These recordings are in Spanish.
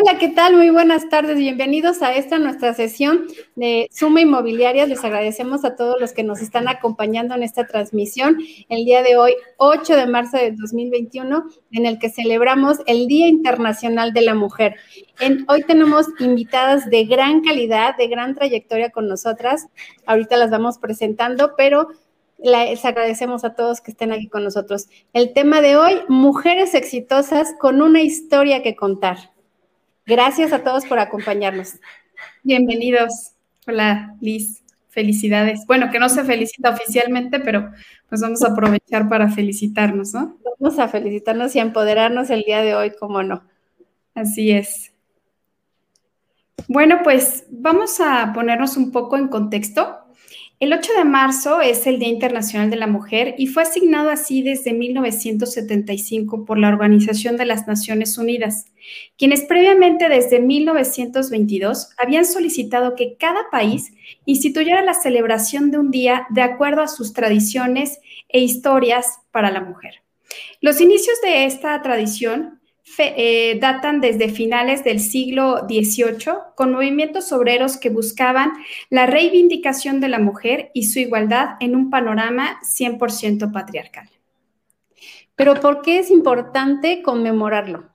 Hola, ¿qué tal? Muy buenas tardes. Bienvenidos a esta nuestra sesión de Suma Inmobiliaria. Les agradecemos a todos los que nos están acompañando en esta transmisión el día de hoy, 8 de marzo de 2021, en el que celebramos el Día Internacional de la Mujer. hoy tenemos invitadas de gran calidad, de gran trayectoria con nosotras. Ahorita las vamos presentando, pero les agradecemos a todos que estén aquí con nosotros. El tema de hoy, mujeres exitosas con una historia que contar. Gracias a todos por acompañarnos. Bienvenidos. Hola, Liz. Felicidades. Bueno, que no se felicita oficialmente, pero pues vamos a aprovechar para felicitarnos, ¿no? Vamos a felicitarnos y a empoderarnos el día de hoy, como no. Así es. Bueno, pues vamos a ponernos un poco en contexto. El 8 de marzo es el Día Internacional de la Mujer y fue asignado así desde 1975 por la Organización de las Naciones Unidas, quienes previamente desde 1922 habían solicitado que cada país instituyera la celebración de un día de acuerdo a sus tradiciones e historias para la mujer. Los inicios de esta tradición eh, datan desde finales del siglo XVIII con movimientos obreros que buscaban la reivindicación de la mujer y su igualdad en un panorama 100% patriarcal. Pero ¿por qué es importante conmemorarlo?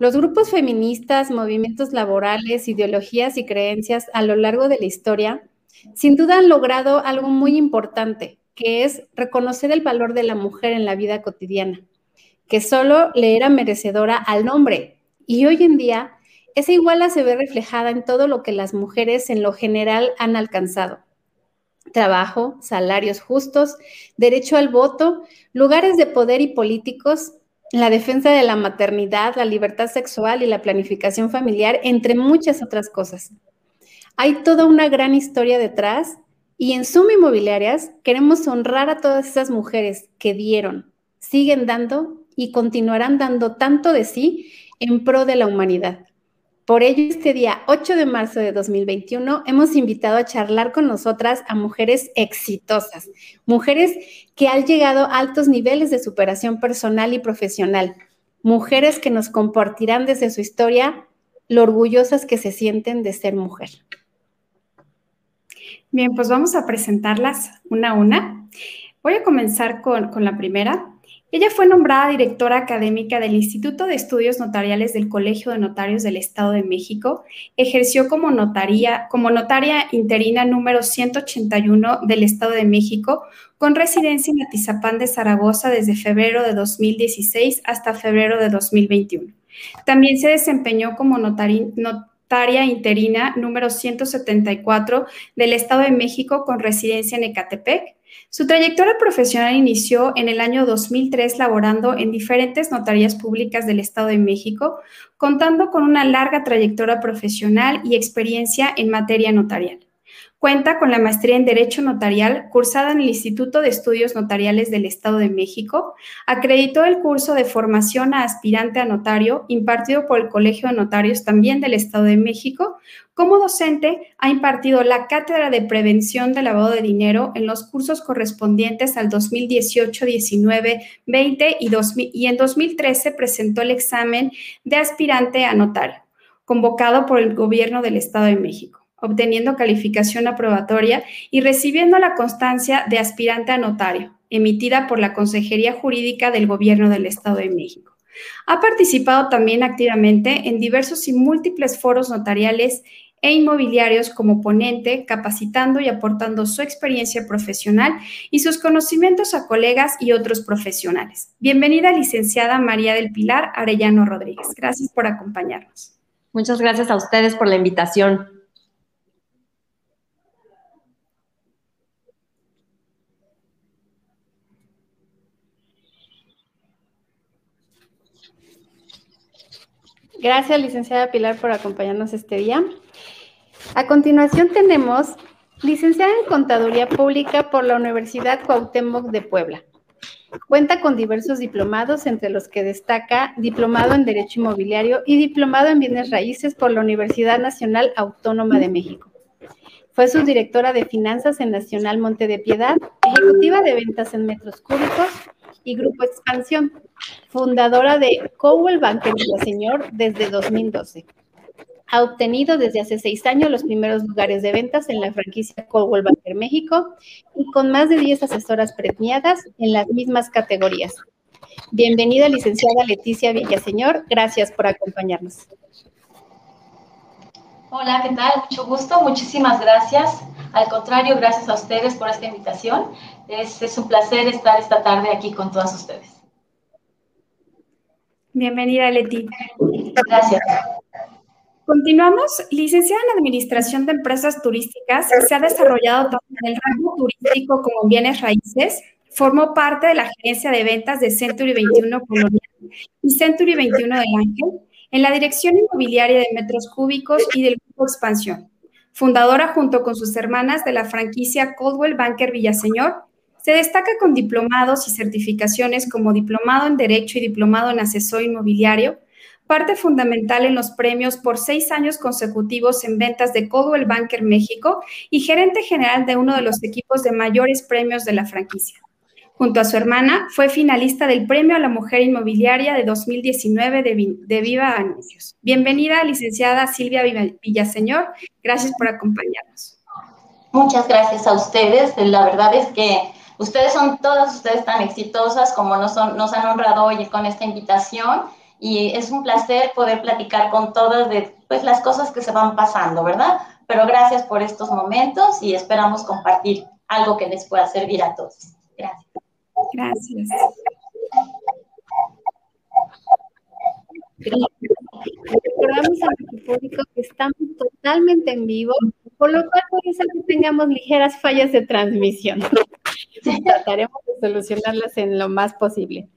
Los grupos feministas, movimientos laborales, ideologías y creencias a lo largo de la historia, sin duda han logrado algo muy importante, que es reconocer el valor de la mujer en la vida cotidiana que solo le era merecedora al hombre. Y hoy en día, esa iguala se ve reflejada en todo lo que las mujeres en lo general han alcanzado. Trabajo, salarios justos, derecho al voto, lugares de poder y políticos, la defensa de la maternidad, la libertad sexual y la planificación familiar, entre muchas otras cosas. Hay toda una gran historia detrás y en Suma Inmobiliarias queremos honrar a todas esas mujeres que dieron, siguen dando y continuarán dando tanto de sí en pro de la humanidad. Por ello, este día 8 de marzo de 2021 hemos invitado a charlar con nosotras a mujeres exitosas, mujeres que han llegado a altos niveles de superación personal y profesional, mujeres que nos compartirán desde su historia lo orgullosas que se sienten de ser mujer. Bien, pues vamos a presentarlas una a una. Voy a comenzar con, con la primera. Ella fue nombrada directora académica del Instituto de Estudios Notariales del Colegio de Notarios del Estado de México. Ejerció como, notaria, notaria interina número 181 del Estado de México, con residencia en Atizapán de Zaragoza desde febrero de 2016 hasta febrero de 2021. También se desempeñó como notaria interina número 174 del Estado de México con residencia en Ecatepec su trayectoria profesional inició en el año 2003 laborando en diferentes notarías públicas del Estado de México, contando con una larga trayectoria profesional y experiencia en materia notarial. Cuenta con la maestría en Derecho Notarial cursada en el Instituto de Estudios Notariales del Estado de México. Acreditó el curso de formación a aspirante a notario impartido por el Colegio de Notarios también del Estado de México. Como docente, ha impartido la Cátedra de Prevención del Lavado de Dinero en los cursos correspondientes al 2018, 19, 20 y, y en 2013 presentó el examen de aspirante a notario, convocado por el Gobierno del Estado de México obteniendo calificación aprobatoria y recibiendo la constancia de aspirante a notario, emitida por la Consejería Jurídica del Gobierno del Estado de México. Ha participado también activamente en diversos y múltiples foros notariales e inmobiliarios como ponente, capacitando y aportando su experiencia profesional y sus conocimientos a colegas y otros profesionales. Bienvenida, licenciada María del Pilar Arellano Rodríguez. Gracias por acompañarnos. Muchas gracias a ustedes por la invitación. Gracias, licenciada Pilar, por acompañarnos este día. A continuación tenemos licenciada en Contaduría Pública por la Universidad Cuauhtémoc de Puebla. Cuenta con diversos diplomados, entre los que destaca Diplomado en Derecho Inmobiliario y Diplomado en Bienes Raíces por la Universidad Nacional Autónoma de México. Fue subdirectora de Finanzas en Nacional Monte de Piedad, ejecutiva de ventas en metros cúbicos, y Grupo Expansión, fundadora de Cowell Banker Señor desde 2012. Ha obtenido desde hace seis años los primeros lugares de ventas en la franquicia Coldwell Banker México y con más de 10 asesoras premiadas en las mismas categorías. Bienvenida, licenciada Leticia Villaseñor. Gracias por acompañarnos. Hola, ¿qué tal? Mucho gusto. Muchísimas gracias. Al contrario, gracias a ustedes por esta invitación. Es, es un placer estar esta tarde aquí con todas ustedes. Bienvenida, Leti. Gracias. Continuamos. Licenciada en Administración de Empresas Turísticas, se ha desarrollado tanto en el ramo turístico como en bienes raíces. Formó parte de la gerencia de ventas de Century 21 Colonial y Century 21 del Ángel, en la dirección inmobiliaria de metros cúbicos y del Expansión. Fundadora junto con sus hermanas de la franquicia Coldwell Banker Villaseñor, se destaca con diplomados y certificaciones como diplomado en Derecho y diplomado en Asesor Inmobiliario, parte fundamental en los premios por seis años consecutivos en ventas de Coldwell Banker México y gerente general de uno de los equipos de mayores premios de la franquicia. Junto a su hermana, fue finalista del Premio a la Mujer Inmobiliaria de 2019 de, Viva Anuncios. Bienvenida, licenciada Silvia Villaseñor. Gracias por acompañarnos. Muchas gracias a ustedes. La verdad es que ustedes son todas ustedes tan exitosas como nos, nos han honrado hoy con esta invitación y es un placer poder platicar con todas de pues, las cosas que se van pasando, ¿verdad? Pero gracias por estos momentos y esperamos compartir algo que les pueda servir a todos. Gracias. Gracias. Recordamos a nuestro público que estamos totalmente en vivo, por lo cual puede ser que tengamos ligeras fallas de transmisión. Trataremos de solucionarlas en lo más posible.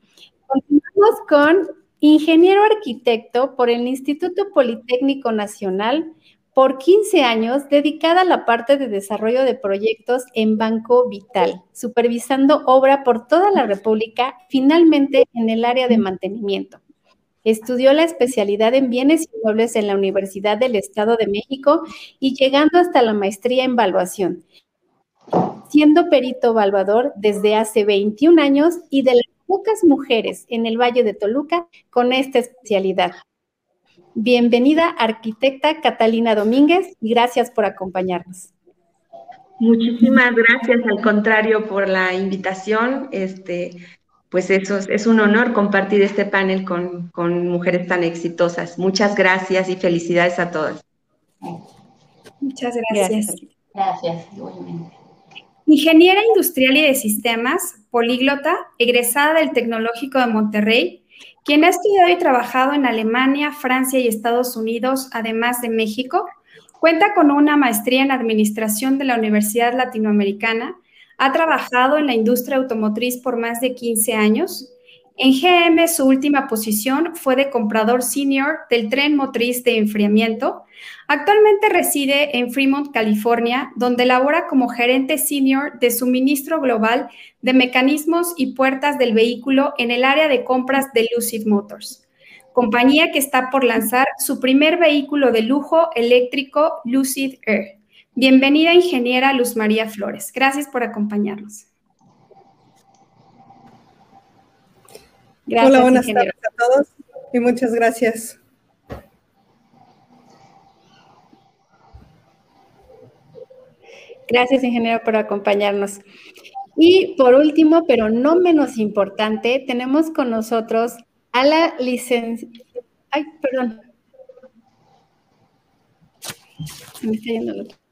Continuamos con Ingeniero arquitecto por el Instituto Politécnico Nacional por 15 años dedicada a la parte de desarrollo de proyectos en Banco Vital, supervisando obra por toda la República, finalmente en el área de mantenimiento. Estudió la especialidad en bienes inmuebles en la Universidad del Estado de México y llegando hasta la maestría en evaluación, siendo perito evaluador desde hace 21 años y de la pocas mujeres en el Valle de Toluca con esta especialidad. Bienvenida, arquitecta Catalina Domínguez, y gracias por acompañarnos. Muchísimas gracias, al contrario, por la invitación. Este, pues eso es, un honor compartir este panel con, con mujeres tan exitosas. Muchas gracias y felicidades a todas. Muchas gracias. Gracias, igualmente. Ingeniera industrial y de sistemas, políglota, egresada del Tecnológico de Monterrey, quien ha estudiado y trabajado en Alemania, Francia y Estados Unidos, además de México, cuenta con una maestría en Administración de la Universidad Latinoamericana, ha trabajado en la industria automotriz por más de 15 años. En GM su última posición fue de comprador senior del tren motriz de enfriamiento, Actualmente reside en Fremont, California, donde labora como gerente senior de suministro global de mecanismos y puertas del vehículo en el área de compras de Lucid Motors, compañía que está por lanzar su primer vehículo de lujo eléctrico Lucid Air. Bienvenida, ingeniera Luz María Flores. Gracias por acompañarnos. Gracias, Hola, buenas tardes a todos y muchas gracias Gracias, ingeniero, por acompañarnos. Y por último, pero no menos importante, tenemos con nosotros a la licencia. Ay, perdón. me está yendo el otro.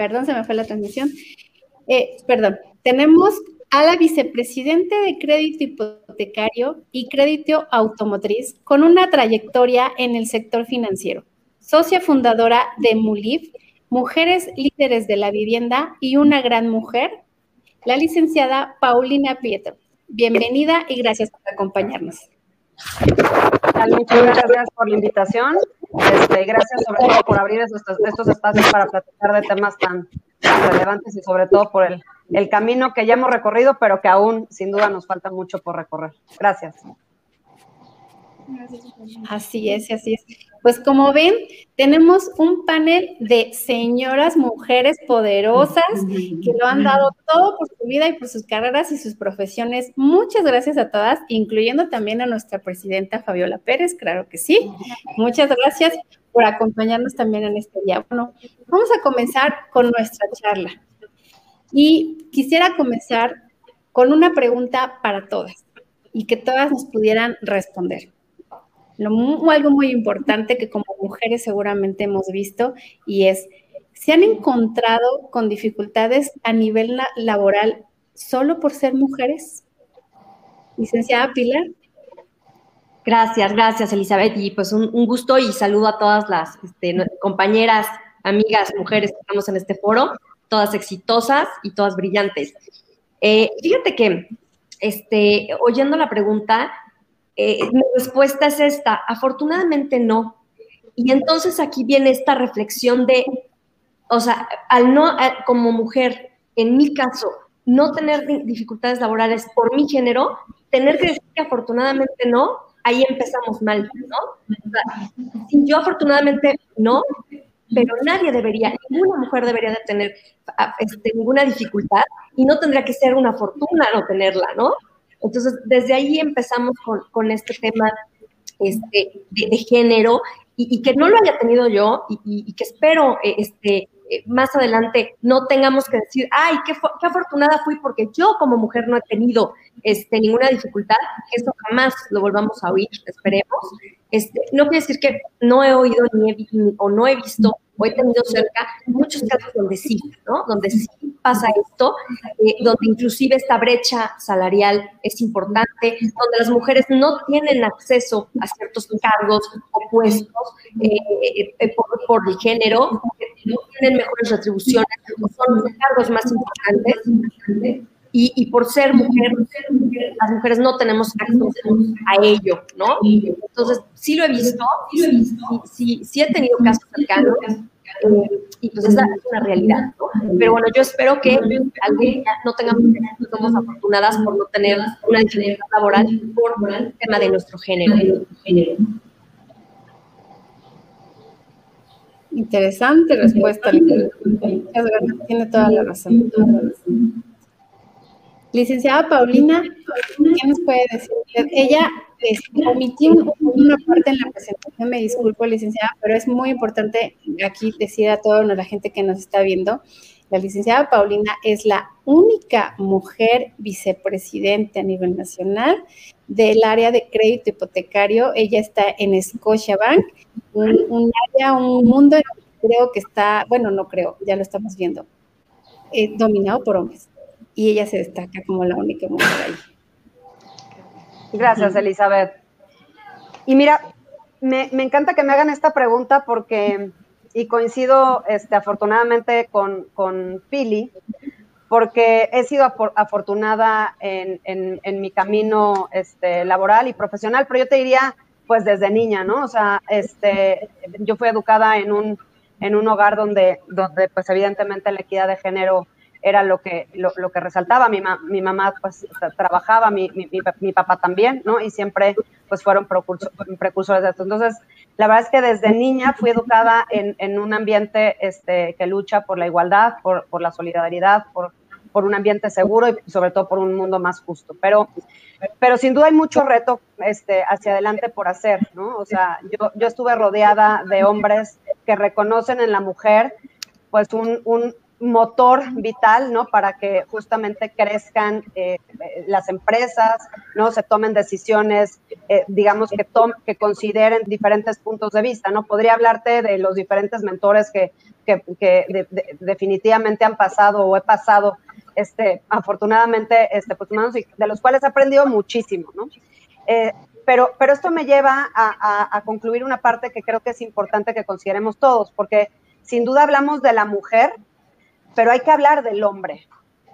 Perdón, se me fue la transmisión. Eh, perdón, tenemos a la vicepresidente de crédito hipotecario y crédito automotriz con una trayectoria en el sector financiero, socia fundadora de MULIF, Mujeres Líderes de la Vivienda y una gran mujer, la licenciada Paulina Pietro. Bienvenida y gracias por acompañarnos. Muchas gracias por la invitación. Este, gracias sobre todo por abrir estos, espacios para platicar de temas tan relevantes y sobre todo por el camino que ya hemos recorrido, pero que aún sin duda nos falta mucho por recorrer. Gracias. Así es, así es. Pues como ven, tenemos un panel de señoras, mujeres poderosas que lo han dado todo por su vida y por sus carreras y sus profesiones. Muchas gracias a todas, incluyendo también a nuestra presidenta Fabiola Pérez, claro que sí. Muchas gracias por acompañarnos también en este día. Vamos a comenzar con nuestra charla. Y quisiera comenzar con una pregunta para todas y que todas nos pudieran responder algo muy importante que como mujeres seguramente hemos visto y es, ¿se han encontrado con dificultades a nivel laboral solo por ser mujeres? Licenciada Pilar. Gracias, gracias Elizabeth y pues un, gusto y saludo a todas las este, compañeras, amigas, mujeres que estamos en este foro, todas exitosas y todas brillantes. Eh, fíjate que, este, oyendo la pregunta, eh, mi respuesta es esta, afortunadamente no. Y entonces aquí viene esta reflexión de, o sea, al no, como mujer, en mi caso, no tener dificultades laborales por mi género, tener que decir que afortunadamente no, ahí empezamos mal, ¿no? yo afortunadamente no, pero nadie debería, ninguna mujer debería de tener este, ninguna dificultad y no tendría que ser una fortuna no tenerla, ¿no? Entonces, desde ahí empezamos con, este tema este, de, género y, que no lo haya tenido yo y, que espero eh, este, eh, más adelante no tengamos que decir, ay, qué, afortunada fui porque yo como mujer no he tenido este, ninguna dificultad, que eso jamás lo volvamos a oír, esperemos. Este, no quiere decir que no he oído ni o no he visto o he tenido cerca muchos casos donde sí, ¿no? Donde sí pasa esto, eh, donde inclusive esta brecha salarial es importante, donde las mujeres no tienen acceso a ciertos cargos o puestos eh, eh, por, el género, no tienen mejores retribuciones, son cargos más importantes. Y, por ser mujer, las mujeres no tenemos acceso a ello, ¿no? Entonces, sí lo he visto, sí, sí, he tenido casos cercanos, eh, y pues esa es una realidad, ¿no? Pero bueno, yo espero que alguien no tengamos que somos afortunadas por no tener una diferencia laboral por el tema de nuestro género. Interesante respuesta. Tiene toda la razón. Licenciada Paulina, ¿qué nos puede decir? Ella omití una parte en la presentación, me disculpo, licenciada, pero es muy importante aquí decir a toda la gente que nos está viendo, la licenciada Paulina es la única mujer vicepresidente a nivel nacional del área de crédito hipotecario. Ella está en Scotiabank, un, un área, un mundo, creo que está, bueno, no creo, ya lo estamos viendo, eh, dominado por hombres y ella se destaca como la única mujer ahí. Gracias, Elizabeth. Y mira, me, encanta que me hagan esta pregunta porque, y coincido este, afortunadamente con, con Pili, porque he sido afortunada en, en, mi camino este, laboral y profesional, pero yo te diría, pues desde niña, ¿no? O sea, este, yo fui educada en un, en un hogar donde, donde, pues evidentemente la equidad de género era lo que, lo, que resaltaba. Mi, mi mamá pues trabajaba, mi, mi, papá también, ¿no? Y siempre pues fueron precursores de esto. Entonces, la verdad es que desde niña fui educada en, en un ambiente este, que lucha por la igualdad, por, por la solidaridad, por, por un ambiente seguro y sobre todo por un mundo más justo. Pero, pero sin duda hay mucho reto este, hacia adelante por hacer, ¿no? O sea, yo, yo estuve rodeada de hombres que reconocen en la mujer pues un, motor vital, ¿no? Para que justamente crezcan eh, las empresas, ¿no? Se tomen decisiones, eh, digamos, que, que consideren diferentes puntos de vista, ¿no? Podría hablarte de los diferentes mentores que, que, definitivamente han pasado o he pasado, este, afortunadamente, este, pues, de los cuales he aprendido muchísimo, ¿no? Eh, pero, pero esto me lleva a, a concluir una parte que creo que es importante que consideremos todos, porque sin duda hablamos de la mujer, pero hay que hablar del hombre,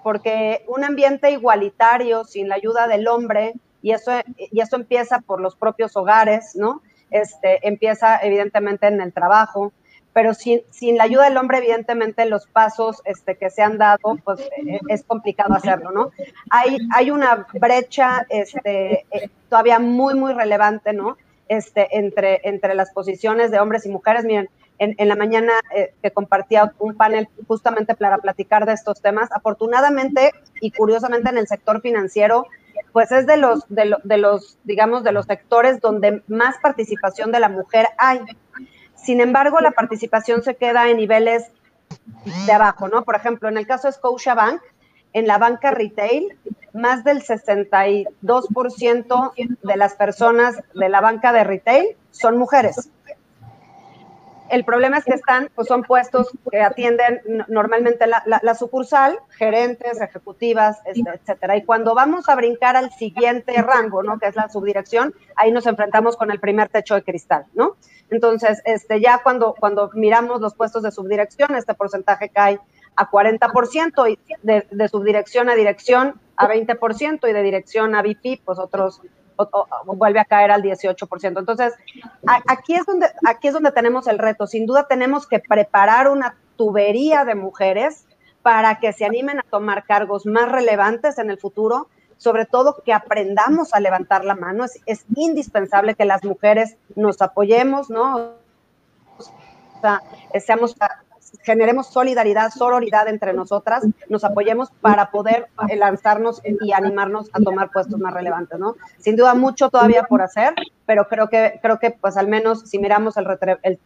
porque un ambiente igualitario sin la ayuda del hombre, y eso, y eso empieza por los propios hogares, ¿no? Este, empieza evidentemente en el trabajo, pero sin, sin la ayuda del hombre, evidentemente los pasos este, que se han dado, pues eh, es complicado hacerlo, ¿no? Hay, hay una brecha este, eh, todavía muy, muy relevante, ¿no? este, entre, entre las posiciones de hombres y mujeres. Miren, en, la mañana eh, que compartía un panel justamente para platicar de estos temas. Afortunadamente y curiosamente en el sector financiero, pues es de los, de, de los, digamos, de los sectores donde más participación de la mujer hay. Sin embargo, la participación se queda en niveles de abajo, ¿no? Por ejemplo, en el caso de Scotiabank, en la banca retail, más del 62% de las personas de la banca de retail son mujeres. El problema es que están, pues son puestos que atienden normalmente la, sucursal, gerentes, ejecutivas, este, etcétera. Y cuando vamos a brincar al siguiente rango, ¿no? Que es la subdirección, ahí nos enfrentamos con el primer techo de cristal, ¿no? Entonces, este, ya cuando, cuando miramos los puestos de subdirección, este porcentaje cae a 40% y de, de subdirección a dirección a 20% y de dirección a VP, pues otros vuelve a caer al 18%. Entonces, aquí es, donde, aquí es donde tenemos el reto. Sin duda tenemos que preparar una tubería de mujeres para que se animen a tomar cargos más relevantes en el futuro, sobre todo que aprendamos a levantar la mano. Es, es indispensable que las mujeres nos apoyemos, ¿no? O sea, seamos generemos solidaridad, sororidad entre nosotras, nos apoyemos para poder eh, lanzarnos y animarnos a tomar puestos más relevantes, ¿no? Sin duda mucho todavía por hacer, pero creo que, creo que pues al menos si miramos el,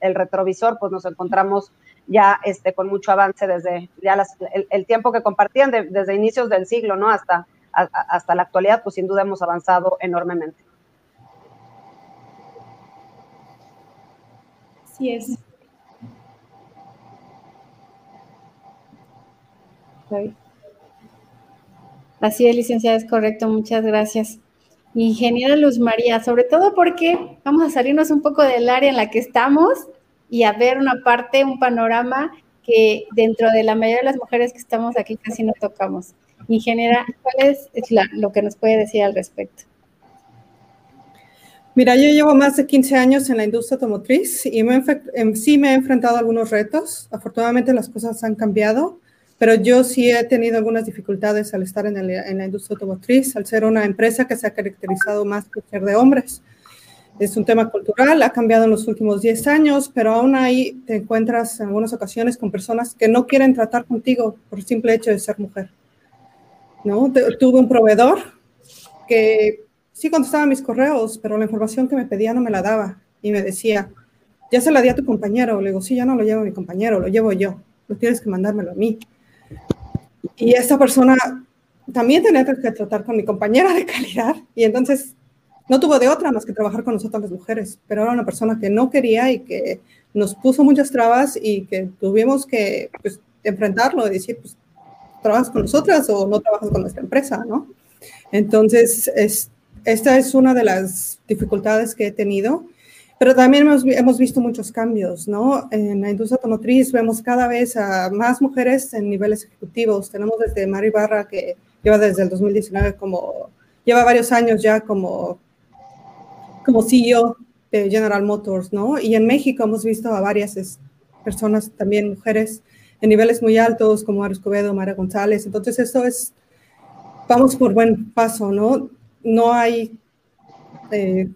el, retrovisor, pues nos encontramos ya este, con mucho avance desde ya el, tiempo que compartían desde inicios del siglo, ¿no? Hasta, hasta la actualidad, pues sin duda hemos avanzado enormemente. Sí es. Así es, licenciada, es correcto, muchas gracias. Ingeniera Luz María, sobre todo porque vamos a salirnos un poco del área en la que estamos y a ver una parte, un panorama que dentro de la mayoría de las mujeres que estamos aquí casi no tocamos. Ingeniera, ¿cuál es lo que nos puede decir al respecto? Mira, yo llevo más de 15 años en la industria automotriz y sí me he enfrentado a algunos retos. Afortunadamente las cosas han cambiado pero yo sí he tenido algunas dificultades al estar en, la industria automotriz, al ser una empresa que se ha caracterizado más por ser de hombres. Es un tema cultural, ha cambiado en los últimos 10 años, pero aún ahí te encuentras en algunas ocasiones con personas que no quieren tratar contigo por el simple hecho de ser mujer. ¿no? Tuve un proveedor que sí contestaba mis correos, pero la información que me pedía no me la daba y me decía, ya se la di a tu compañero. Le digo, sí, ya no lo llevo a mi compañero, lo llevo yo. No tienes que mandármelo a mí. Y esta persona también tenía que tratar con mi compañera de calidad y entonces no tuvo de otra más que trabajar con nosotras las mujeres, pero era una persona que no quería y que nos puso muchas trabas y que tuvimos que pues, enfrentarlo y decir, pues, ¿trabajas con nosotras o no trabajas con nuestra empresa? ¿no? Entonces, es, esta es una de las dificultades que he tenido pero también hemos, visto muchos cambios, ¿no? En la industria automotriz vemos cada vez a más mujeres en niveles ejecutivos. Tenemos desde Mari Barra, que lleva desde el 2019 como, lleva varios años ya como, como CEO de General Motors, ¿no? Y en México hemos visto a varias personas, también mujeres, en niveles muy altos, como Mario Escobedo, María González. Entonces, esto es, vamos por buen paso, ¿no? No hay, eh,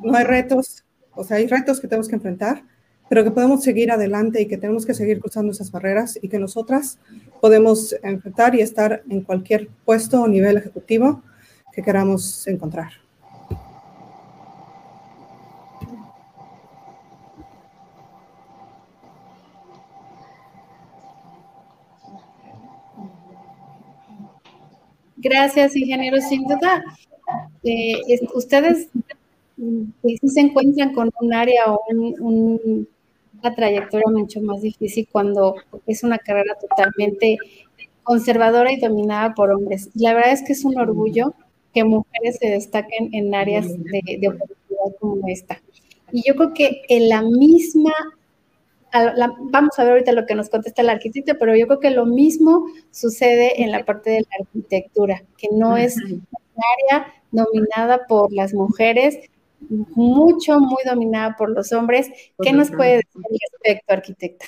no hay retos o sea, hay retos que tenemos que enfrentar, pero que podemos seguir adelante y que tenemos que seguir cruzando esas barreras y que nosotras podemos enfrentar y estar en cualquier puesto o nivel ejecutivo que queramos encontrar. Gracias, ingeniero. Sin duda, eh, ustedes y si se encuentran con un área o una trayectoria mucho más difícil cuando es una carrera totalmente conservadora y dominada por hombres. La verdad es que es un orgullo que mujeres se destaquen en áreas de, oportunidad como esta. Y yo creo que en la misma, vamos a ver ahorita lo que nos contesta el arquitecto, pero yo creo que lo mismo sucede en la parte de la arquitectura, que no es un área dominada por las mujeres, mucho, muy dominada por los hombres. ¿Qué nos puede decir al respecto, arquitecta?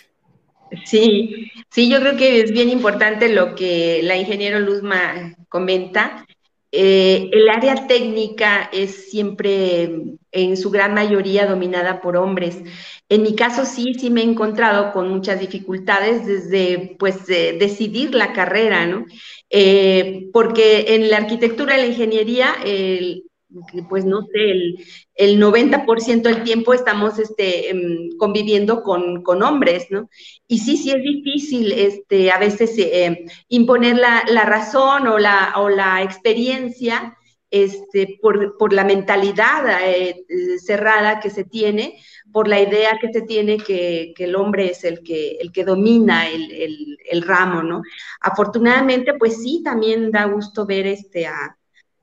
Sí, sí, yo creo que es bien importante lo que la ingeniero Luzma comenta. eh, el área técnica es siempre en su gran mayoría dominada por hombres. En mi caso sí, sí me he encontrado con muchas dificultades desde pues decidir la carrera, ¿no? Eh, porque en la arquitectura y la ingeniería, pues no sé, el, el 90% del tiempo estamos este, em, conviviendo con, hombres, ¿no? Y sí, sí es difícil este, a veces eh, imponer la, razón o la, o la experiencia este, por, la mentalidad eh, cerrada que se tiene, por la idea que se tiene que, el hombre es el que, el que domina el, el, ramo, ¿no? Afortunadamente, pues sí, también da gusto ver este, a,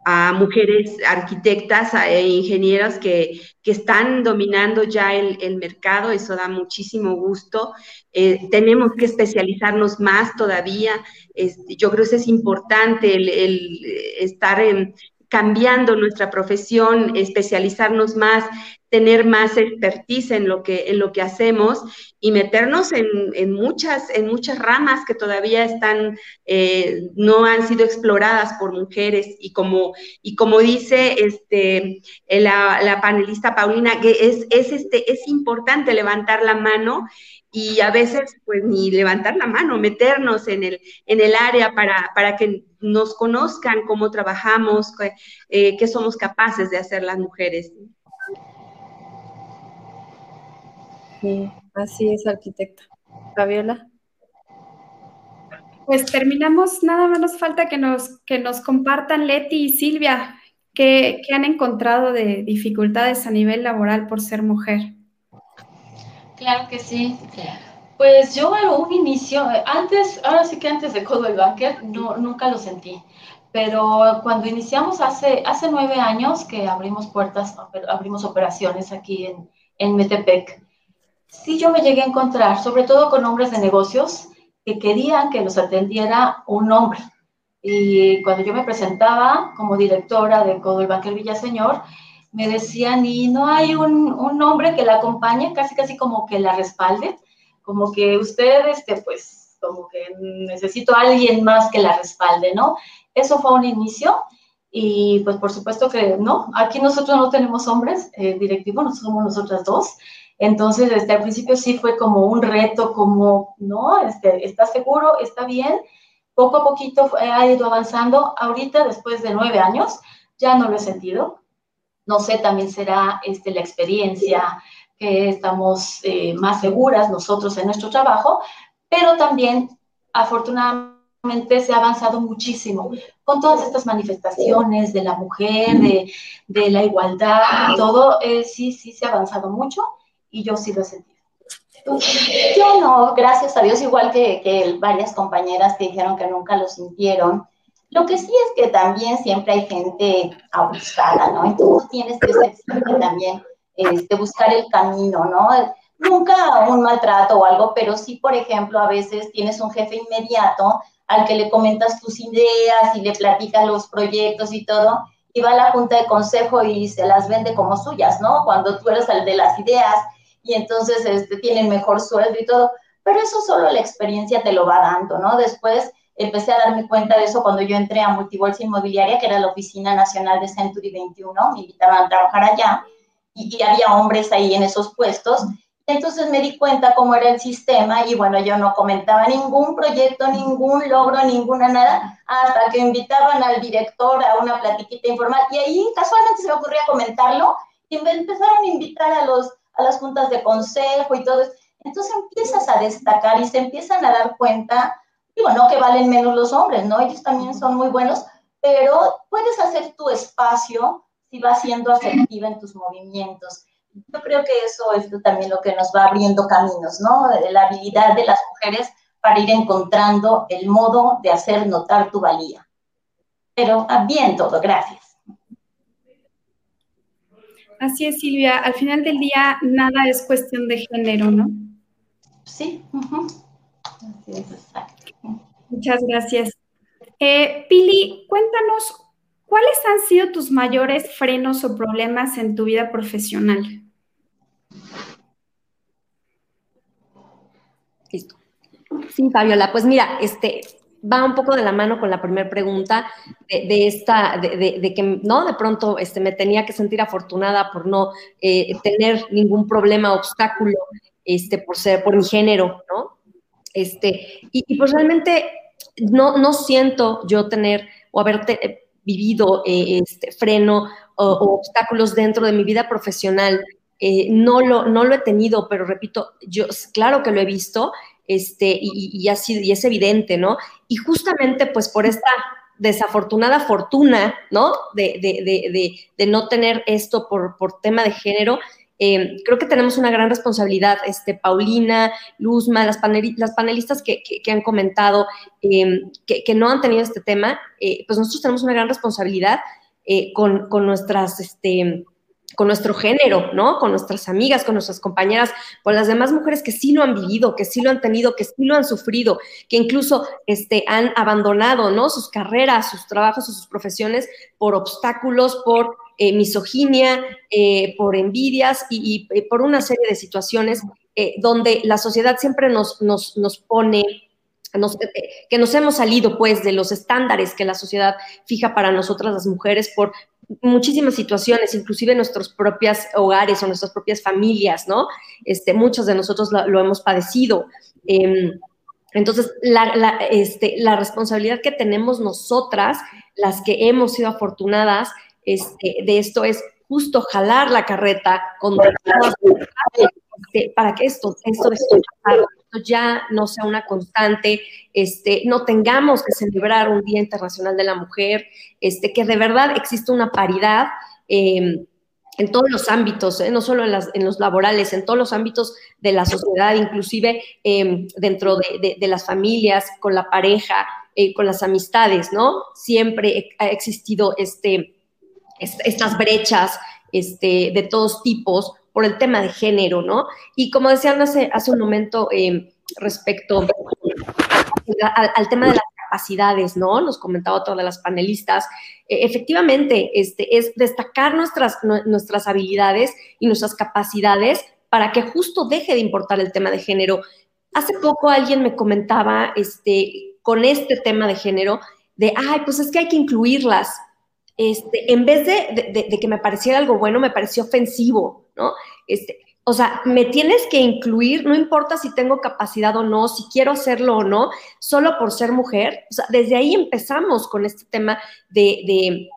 a mujeres arquitectas e ingenieras que, están dominando ya el, mercado, eso da muchísimo gusto. Eh, tenemos que especializarnos más todavía. yo creo que es importante el, estar cambiando nuestra profesión, especializarnos más, tener más expertise en lo que, en lo que hacemos y meternos en, muchas, en muchas ramas que todavía están, eh, no han sido exploradas por mujeres. Y como, y como dice este, la, panelista Paulina, que es, es, este, es importante levantar la mano y a veces pues ni levantar la mano, meternos en el, en el área para, para que nos conozcan cómo trabajamos, eh, qué somos capaces de hacer las mujeres. Sí, así es, arquitecta. Fabiola. Pues terminamos, nada más nos falta que nos, que nos compartan Leti y Silvia qué, han encontrado de dificultades a nivel laboral por ser mujer. Claro que sí. Pues yo a un inicio, antes, ahora sí que antes de Codo el Banker, no, nunca lo sentí. Pero cuando iniciamos hace, hace nueve años que abrimos puertas, abrimos operaciones aquí en, en Metepec, sí yo me llegué a encontrar, sobre todo con hombres de negocios, que querían que los atendiera un hombre. Y cuando yo me presentaba como directora de Codo el Villaseñor, me decían, y no hay un, un, hombre que la acompañe, casi casi como que la respalde, como que usted, este, pues, como que necesito a alguien más que la respalde, ¿no? Eso fue un inicio y pues por supuesto que no, aquí nosotros no tenemos hombres eh, directivos, nosotros somos nosotras dos entonces, desde al principio sí fue como un reto, como, ¿no? Este, ¿Estás seguro? ¿Está bien? Poco a poquito ha ido avanzando. Ahorita, después de nueve años, ya no lo he sentido. No sé, también será este, la experiencia, que estamos eh, más seguras nosotros en nuestro trabajo, pero también, afortunadamente, se ha avanzado muchísimo con todas estas manifestaciones de la mujer, de, de la igualdad, todo, eh, sí, sí se ha avanzado mucho y yo sí lo he sentido. Yo no, gracias a Dios, igual que, que varias compañeras que dijeron que nunca lo sintieron. Lo que sí es que también siempre hay gente abusada, ¿no? Entonces tienes que ser siempre también este, buscar el camino, ¿no? Nunca un maltrato o algo, pero sí, por ejemplo, a veces tienes un jefe inmediato al que le comentas tus ideas y le platicas los proyectos y todo, y va a la junta de consejo y se las vende como suyas, ¿no? Cuando tú eres el de las ideas y entonces este, tienen mejor sueldo y todo, pero eso solo la experiencia te lo va dando, ¿no? Después empecé a darme cuenta de eso cuando yo entré a Multibolsa Inmobiliaria, que era la oficina nacional de Century 21, me invitaban a trabajar allá y, y había hombres ahí en esos puestos. Entonces me di cuenta cómo era el sistema y bueno, yo no comentaba ningún proyecto, ningún logro, ninguna nada, hasta que invitaban al director a una platiquita informal y ahí casualmente se me ocurría comentarlo y me empezaron a invitar a los a las juntas de consejo y todo eso. Entonces empiezas a destacar y se empiezan a dar cuenta, digo, no que valen menos los hombres, ¿no? Ellos también son muy buenos, pero puedes hacer tu espacio si vas siendo asertiva en tus movimientos. Yo creo que eso es también lo que nos va abriendo caminos, ¿no? La habilidad de las mujeres para ir encontrando el modo de hacer notar tu valía. Pero ah, bien todo, gracias. Así es, Silvia. Al final del día, nada es cuestión de género, ¿no? Sí. Así es, Muchas gracias. Eh, Pili, cuéntanos, ¿cuáles han sido tus mayores frenos o problemas en tu vida profesional? Listo. Sí, Fabiola, pues mira, este, va un poco de la mano con la primera pregunta de, esta, de, que, ¿no? De pronto este, me tenía que sentir afortunada por no eh, tener ningún problema, obstáculo, este, por ser, por mi género, ¿no? Este, y, pues realmente no, no siento yo tener o haber vivido eh, este, freno o, obstáculos dentro de mi vida profesional. Eh, no, lo, no lo he tenido, pero repito, yo claro que lo he visto, este, y, así, y es evidente, ¿no? Y justamente pues por esta desafortunada fortuna, ¿no? De, de, no tener esto por, por tema de género, eh, creo que tenemos una gran responsabilidad, este, Paulina, Luzma, las, las panelistas que, han comentado eh, que, no han tenido este tema, eh, pues nosotros tenemos una gran responsabilidad con, con, nuestras, este, con nuestro género, ¿no? Con nuestras amigas, con nuestras compañeras, con las demás mujeres que sí lo han vivido, que sí lo han tenido, que sí lo han sufrido, que incluso este, han abandonado, ¿no? Sus carreras, sus trabajos sus profesiones por obstáculos, por eh, misoginia, eh, por envidias y, eh, por una serie de situaciones donde la sociedad siempre nos, nos, nos pone que nos hemos salido pues de los estándares que la sociedad fija para nosotras las mujeres por muchísimas situaciones, inclusive en nuestros propios hogares o nuestras propias familias, ¿no? Este, muchos de nosotros lo, hemos padecido. Em, entonces, la, este, la, responsabilidad que tenemos nosotras, las que hemos sido afortunadas este, de esto, es justo jalar la carreta con este, para que esto, esto, esto ya no sea una constante, este, no tengamos que celebrar un Día Internacional de la Mujer, este, que de verdad existe una paridad em, en todos los ámbitos, ¿eh? no solo en, las, en, los laborales, en todos los ámbitos de la sociedad, inclusive em, dentro de, las familias, con la pareja, eh, con las amistades, ¿no? Siempre ha existido este, estas brechas este, de todos tipos por el tema de género, ¿no? Y como decían hace, un momento em, respecto al, tema de las capacidades, ¿no? Nos comentaba otra de las panelistas. E, efectivamente, este, es destacar nuestras, nuestras habilidades y nuestras capacidades para que justo deje de importar el tema de género. Hace poco alguien me comentaba este, con este tema de género, de, ay, pues es que hay que incluirlas. Este, en vez de, de, que me pareciera algo bueno, me pareció ofensivo, ¿no? Este, o sea, me tienes que incluir, no importa si tengo capacidad o no, si quiero hacerlo o no, solo por ser mujer. O sea, desde ahí empezamos con este tema de,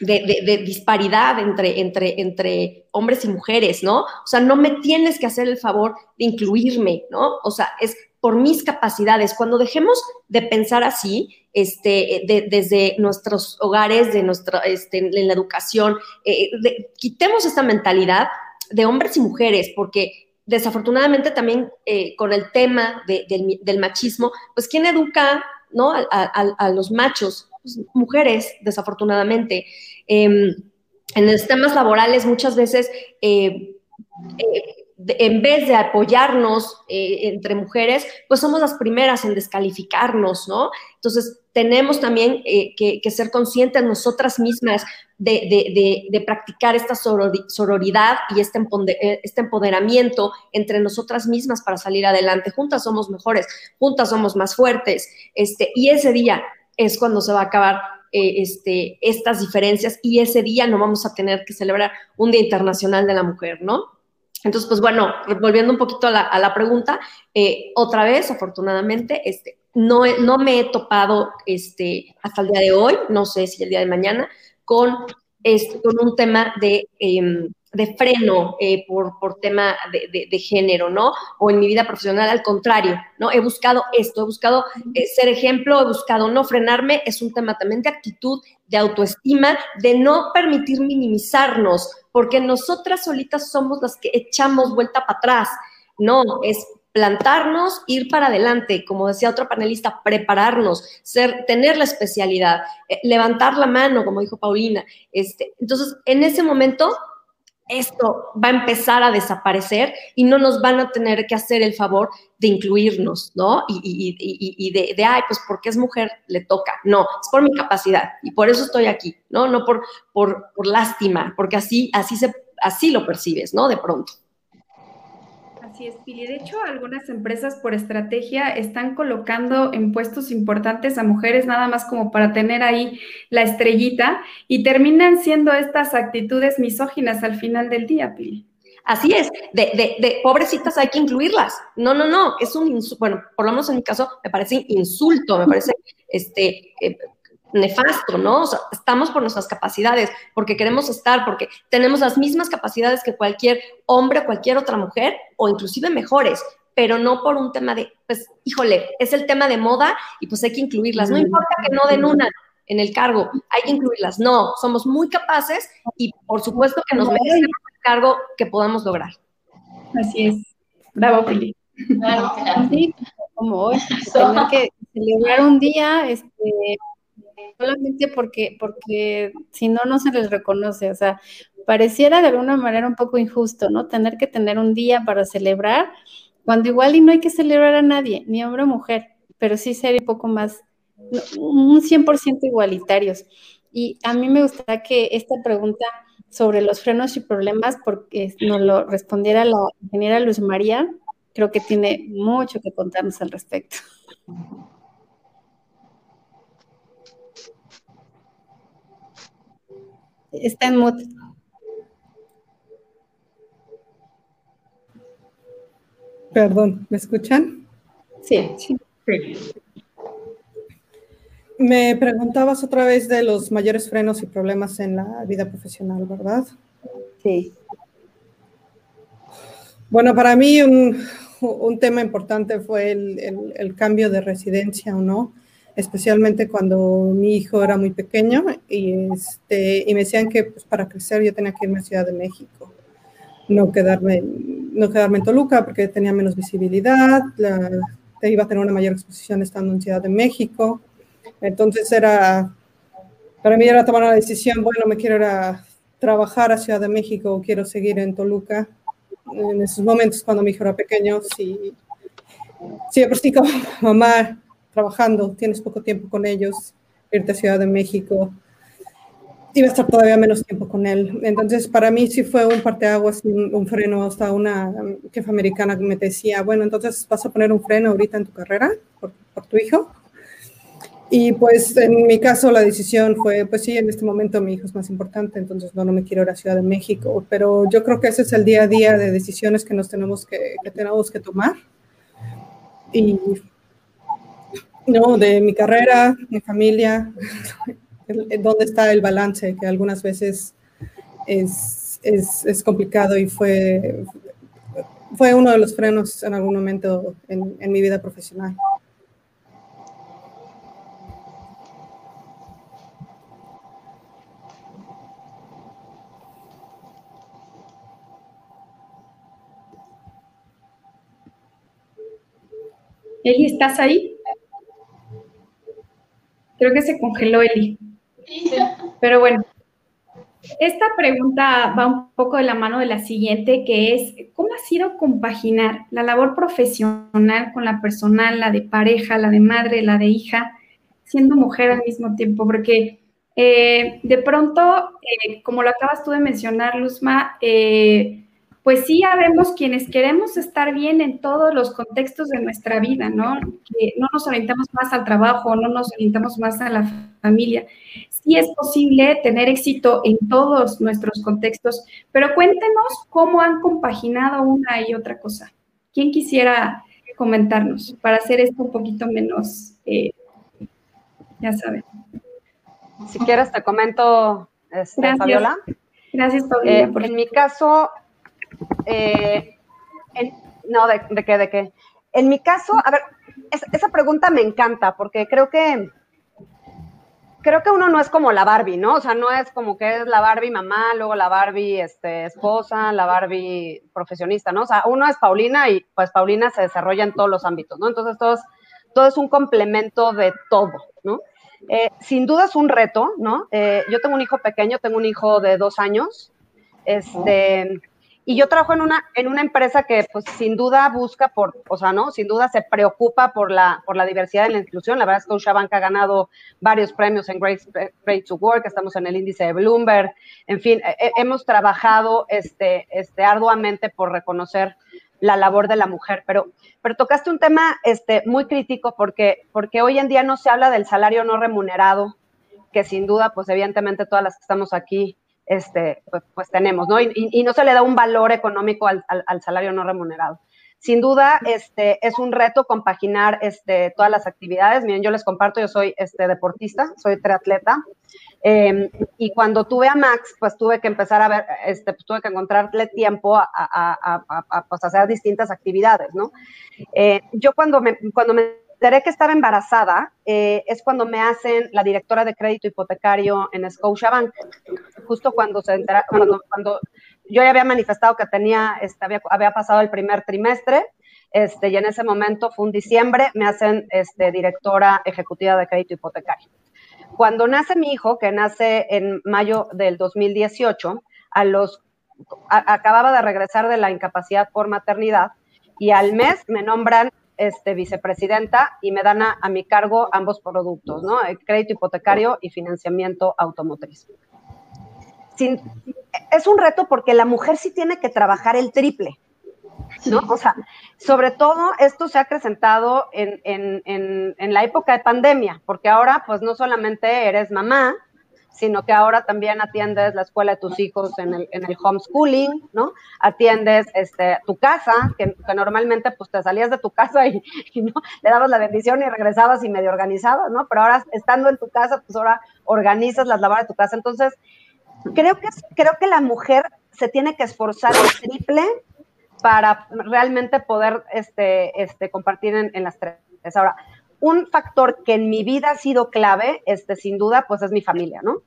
de, disparidad entre, entre, entre hombres y mujeres, ¿no? O sea, no me tienes que hacer el favor de incluirme, ¿no? O sea, es por mis capacidades. Cuando dejemos de pensar así, este, desde nuestros hogares, de nuestra, este, en la educación, eh, quitemos esta mentalidad de hombres y mujeres, porque desafortunadamente también eh, con el tema del, machismo, pues ¿quién educa ¿no? a, los machos? Pues, mujeres, desafortunadamente. Em, en los temas laborales muchas veces eh, en vez de apoyarnos eh, entre mujeres, pues somos las primeras en descalificarnos, ¿no? Entonces, tenemos también eh, que, ser conscientes nosotras mismas de, practicar esta sororidad y este, eh, este empoderamiento entre nosotras mismas para salir adelante. Juntas somos mejores, juntas somos más fuertes, este, y ese día es cuando se va a acabar este, estas diferencias y ese día no vamos a tener que celebrar un Día Internacional de la Mujer, ¿no? Entonces, pues bueno, volviendo un poquito a la, pregunta, eh, otra vez, afortunadamente, este, no, no me he topado este, hasta el día de hoy, no sé si el día de mañana, con, este, con un tema de, em, de freno eh, por, por, tema de, de, género, ¿no? O en mi vida profesional, al contrario, ¿no? He buscado esto, he buscado eh, ser ejemplo, he buscado no frenarme, es un tema también de actitud, de autoestima, de no permitir minimizarnos, porque nosotras solitas somos las que echamos vuelta para atrás. No, es plantarnos, ir para adelante, como decía otro panelista, prepararnos, ser, tener la especialidad, eh, levantar la mano, como dijo Paulina. Este, entonces, en ese momento, esto va a empezar a desaparecer y no nos van a tener que hacer el favor de incluirnos, ¿no? Y, de, de, ay, pues porque es mujer, le toca. No, es por mi capacidad y por eso estoy aquí, ¿no? No por, por, por lástima, porque así, así, se, así lo percibes, ¿no? De pronto. Así es, Pili. De hecho, algunas empresas por estrategia están colocando en puestos importantes a mujeres nada más como para tener ahí la estrellita y terminan siendo estas actitudes misóginas al final del día, Pili. Así es, de, de, de, pobrecitas hay que incluirlas. No, no, no, es un insulto, bueno, por lo menos en mi caso me parece insulto, me parece este, eh, nefasto, ¿no? O sea, estamos por nuestras capacidades, porque queremos estar, porque tenemos las mismas capacidades que cualquier hombre, cualquier otra mujer, o inclusive mejores, pero no por un tema de, pues, híjole, es el tema de moda y pues hay que incluirlas. No importa que no den una en el cargo, hay que incluirlas. No, somos muy capaces y por supuesto que nos merecemos el cargo que podamos lograr. Así es. Bravo, Pili. Sí, como hoy, tener que celebrar un día, este, solamente porque, porque si no, no se les reconoce. O sea, pareciera de alguna manera un poco injusto, ¿no? Tener que tener un día para celebrar, cuando igual y no hay que celebrar a nadie, ni hombre o mujer, pero sí ser un poco más, un 100% igualitarios. Y a mí me gustaría que esta pregunta sobre los frenos y problemas, porque nos lo respondiera la ingeniera Luz María, creo que tiene mucho que contarnos al respecto. Está en mute. Perdón, ¿me escuchan? Sí. sí. Me preguntabas otra vez de los mayores frenos y problemas en la vida profesional, ¿verdad? Sí. Bueno, para mí un, un tema importante fue el, el, el, cambio de residencia o no especialmente cuando mi hijo era muy pequeño y, este, y me decían que pues, para crecer yo tenía que irme a Ciudad de México, no quedarme, no quedarme en Toluca porque tenía menos visibilidad, la, iba a tener una mayor exposición estando en Ciudad de México. Entonces era, para mí era tomar la decisión, bueno, me quiero ir a trabajar a Ciudad de México o quiero seguir en Toluca. En esos momentos cuando mi hijo era pequeño, sí, sí, por sí como mamá trabajando, tienes poco tiempo con ellos, irte a Ciudad de México, iba a estar todavía menos tiempo con él. Entonces, para mí sí fue un parteaguas, un, un freno, hasta una jefa americana que me decía, bueno, entonces vas a poner un freno ahorita en tu carrera por, por, tu hijo. Y pues en mi caso la decisión fue, pues sí, en este momento mi hijo es más importante, entonces no, no me quiero ir a Ciudad de México, pero yo creo que ese es el día a día de decisiones que nos tenemos que, que tenemos que tomar. Y no, de mi carrera, mi familia, dónde está el balance, que algunas veces es, es, es, complicado y fue, fue uno de los frenos en algún momento en, en mi vida profesional. Eli, ¿estás ahí? Creo que se congeló Eli. Pero bueno, esta pregunta va un poco de la mano de la siguiente, que es, ¿cómo ha sido compaginar la labor profesional con la personal, la de pareja, la de madre, la de hija, siendo mujer al mismo tiempo? Porque eh, de pronto, eh, como lo acabas tú de mencionar, Luzma, eh, pues sí habemos quienes queremos estar bien en todos los contextos de nuestra vida, ¿no? Que no nos orientamos más al trabajo, no nos orientamos más a la familia. Sí es posible tener éxito en todos nuestros contextos, pero cuéntenos cómo han compaginado una y otra cosa. ¿Quién quisiera comentarnos para hacer esto un poquito menos, eh, ya saben? Si quieres te comento, este, Gracias. Fabiola. Gracias, Paulina. Eh, en mi caso, eh, no, ¿de, ¿de, qué? ¿De qué? En mi caso, a ver, es, esa pregunta me encanta porque creo que creo que uno no es como la Barbie, ¿no? O sea, no es como que es la Barbie mamá, luego la Barbie este, esposa, la Barbie profesionista, ¿no? O sea, uno es Paulina y pues Paulina se desarrolla en todos los ámbitos, ¿no? Entonces todo es, todo es un complemento de todo, ¿no? Eh, sin duda es un reto, ¿no? Eh, yo tengo un hijo pequeño, tengo un hijo de dos años, este... Y yo trabajo en una, en una empresa que, pues, sin duda busca por, o sea, ¿no? Sin duda se preocupa por la, por la diversidad y la inclusión. La verdad es que Ushabank ha ganado varios premios en Great, Great to Work, estamos en el índice de Bloomberg. En fin, he, hemos trabajado este, este, arduamente por reconocer la labor de la mujer. Pero, pero tocaste un tema este, muy crítico porque, porque hoy en día no se habla del salario no remunerado, que sin duda, pues evidentemente todas las que estamos aquí, este, pues, pues tenemos, ¿no? Y, no se le da un valor económico al, al, salario no remunerado. Sin duda, este, es un reto compaginar este, todas las actividades. Miren, yo les comparto, yo soy este, deportista, soy triatleta, Em, y cuando tuve a Max, pues tuve que empezar a ver, este, pues tuve que encontrarle tiempo a, a, a, pues, hacer distintas actividades, ¿no? Eh, yo cuando me, cuando me enteré que estaba embarazada, eh, es cuando me hacen la directora de crédito hipotecario en Scotiabank, justo cuando se entera, cuando, cuando yo ya había manifestado que tenía, este, había, había pasado el primer trimestre, este, y en ese momento fue un diciembre, me hacen este, directora ejecutiva de crédito hipotecario. Cuando nace mi hijo, que nace en mayo del 2018, a los, acababa de regresar de la incapacidad por maternidad y al mes me nombran este, vicepresidenta y me dan a, mi cargo ambos productos, ¿no? El crédito hipotecario y financiamiento automotriz. es un reto porque la mujer sí tiene que trabajar el triple. ¿no? O sea, sobre todo esto se ha acrecentado en, en, la época de pandemia, porque ahora pues no solamente eres mamá, sino que ahora también atiendes la escuela de tus hijos en el, en el homeschooling, ¿no? Atiendes este, tu casa, que, normalmente pues te salías de tu casa y, ¿no? le dabas la bendición y regresabas y medio organizabas, ¿no? Pero ahora estando en tu casa, pues ahora organizas las labores de tu casa. Entonces, creo que, creo que la mujer se tiene que esforzar el triple para realmente poder este, este, compartir en, las tres. Ahora, un factor que en mi vida ha sido clave, este, sin duda, pues es mi familia, ¿no?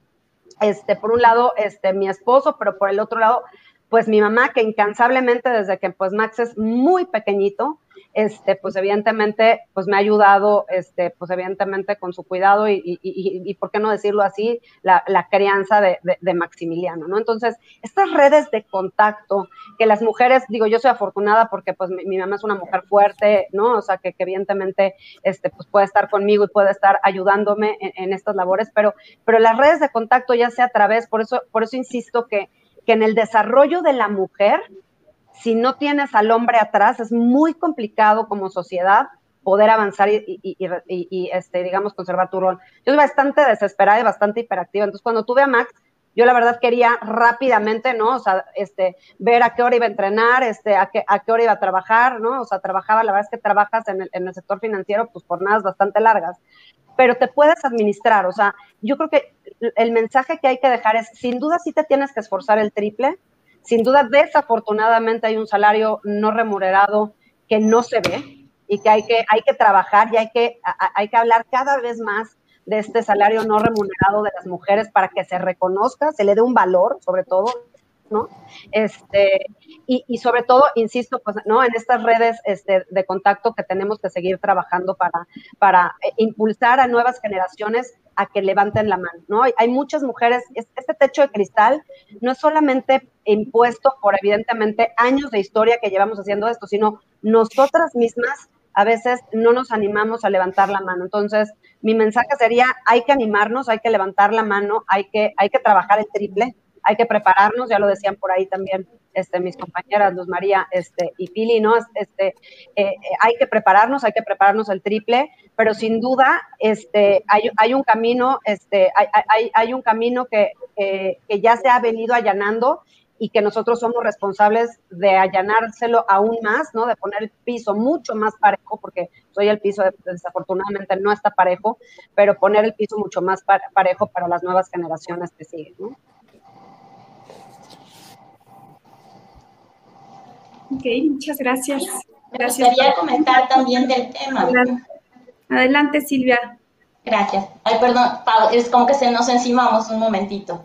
Este, por un lado, este, mi esposo, pero por el otro lado, pues mi mamá, que incansablemente desde que pues Max es muy pequeñito, este, pues evidentemente, pues me ha ayudado, este, pues evidentemente con su cuidado y, y, y, por qué no decirlo así, la, crianza de, de, Maximiliano, ¿no? Entonces, estas redes de contacto que las mujeres, digo, yo soy afortunada porque pues mi, mamá es una mujer fuerte, ¿no? O sea, que, que, evidentemente, este, pues puede estar conmigo y puede estar ayudándome en, en, estas labores, pero, pero las redes de contacto ya sea a través, por eso, por eso insisto que, que en el desarrollo de la mujer, si no tienes al hombre atrás, es muy complicado como sociedad poder avanzar y, este, digamos, conservar tu rol. Yo soy bastante desesperada y bastante hiperactiva. Entonces, cuando tuve a Max, yo la verdad quería rápidamente, ¿no? O sea, este, ver a qué hora iba a entrenar, este, a qué, a qué hora iba a trabajar, ¿no? O sea, trabajaba, la verdad es que trabajas en el, en el sector financiero, pues por nada bastante largas, pero te puedes administrar, o sea, yo creo que el mensaje que hay que dejar es, sin duda sí te tienes que esforzar el triple, sin duda, desafortunadamente hay un salario no remunerado que no se ve y que hay que, hay que trabajar y hay que, hay que hablar cada vez más de este salario no remunerado de las mujeres para que se reconozca, se le dé un valor, sobre todo, ¿no? Este, y, sobre todo, insisto, pues, ¿no? En estas redes este, de contacto que tenemos que seguir trabajando para, para eh, impulsar a nuevas generaciones a que levanten la mano, ¿no? Hay muchas mujeres, este techo de cristal no es solamente impuesto por evidentemente años de historia que llevamos haciendo esto, sino nosotras mismas a veces no nos animamos a levantar la mano. Entonces, mi mensaje sería, hay que animarnos, hay que levantar la mano, hay que, hay que trabajar el triple, hay que prepararnos, ya lo decían por ahí también este, mis compañeras Luz María este, y Pili, ¿no? Este, eh, eh, hay que prepararnos, hay que prepararnos el triple, pero sin duda este, hay, hay un camino, este, hay, hay, hay un camino que, que ya se ha venido allanando y que nosotros somos responsables de allanárselo aún más, ¿no? De poner el piso mucho más parejo, porque soy el piso desafortunadamente no está parejo, pero poner el piso mucho más parejo para las nuevas generaciones que siguen, ¿no? Ok, muchas gracias. Me gustaría comentar también del tema. Adelante, Silvia. Gracias. Ay, perdón, es como que se nos encimamos un momentito.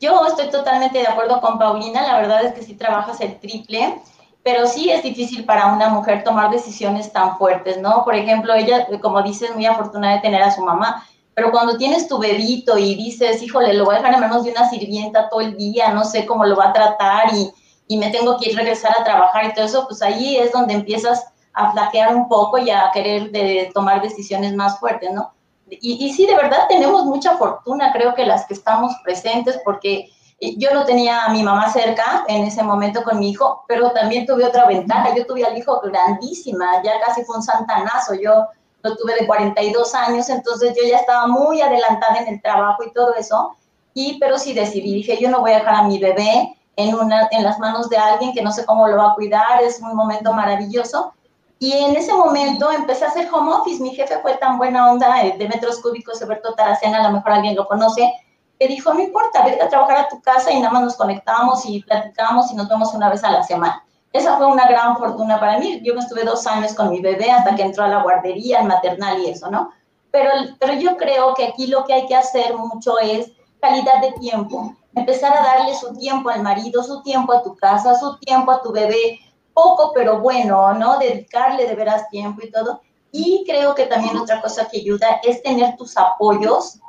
Yo estoy totalmente de acuerdo con Paulina, la verdad es que sí trabajas el triple, pero sí es difícil para una mujer tomar decisiones tan fuertes, ¿no? Por ejemplo, ella, como dices, muy afortunada de tener a su mamá, pero cuando tienes tu bebito y dices, híjole, lo voy a dejar en manos de una sirvienta todo el día, no sé cómo lo va a tratar y y me tengo que ir regresar a trabajar y todo eso, pues ahí es donde empiezas a flaquear un poco y a querer de tomar decisiones más fuertes, ¿no? Y, y sí, de verdad tenemos mucha fortuna, creo que las que estamos presentes, porque yo no tenía a mi mamá cerca en ese momento con mi hijo, pero también tuve otra ventaja. Yo tuve al hijo grandísima, ya casi fue un santanazo. Yo lo tuve de 42 años, entonces yo ya estaba muy adelantada en el trabajo y todo eso. Y, pero sí decidí, dije, yo no voy a dejar a mi bebé en, una, en las manos de alguien que no sé cómo lo va a cuidar, es un momento maravilloso. Y en ese momento empecé a hacer home office. Mi jefe fue tan buena onda de metros cúbicos, Alberto Taracena, a lo mejor alguien lo conoce, que dijo, no importa, vete a trabajar a tu casa y nada más nos conectamos y platicamos y nos vemos una vez a la semana. Esa fue una gran fortuna para mí. Yo me estuve dos años con mi bebé hasta que entró a la guardería, al maternal y eso, ¿no? Pero, pero yo creo que aquí lo que hay que hacer mucho es calidad de tiempo. Empezar a darle su tiempo al marido, su tiempo a tu casa, su tiempo a tu bebé, poco pero bueno, ¿no? Dedicarle de veras tiempo y todo. Y creo que también otra cosa que ayuda es tener tus apoyos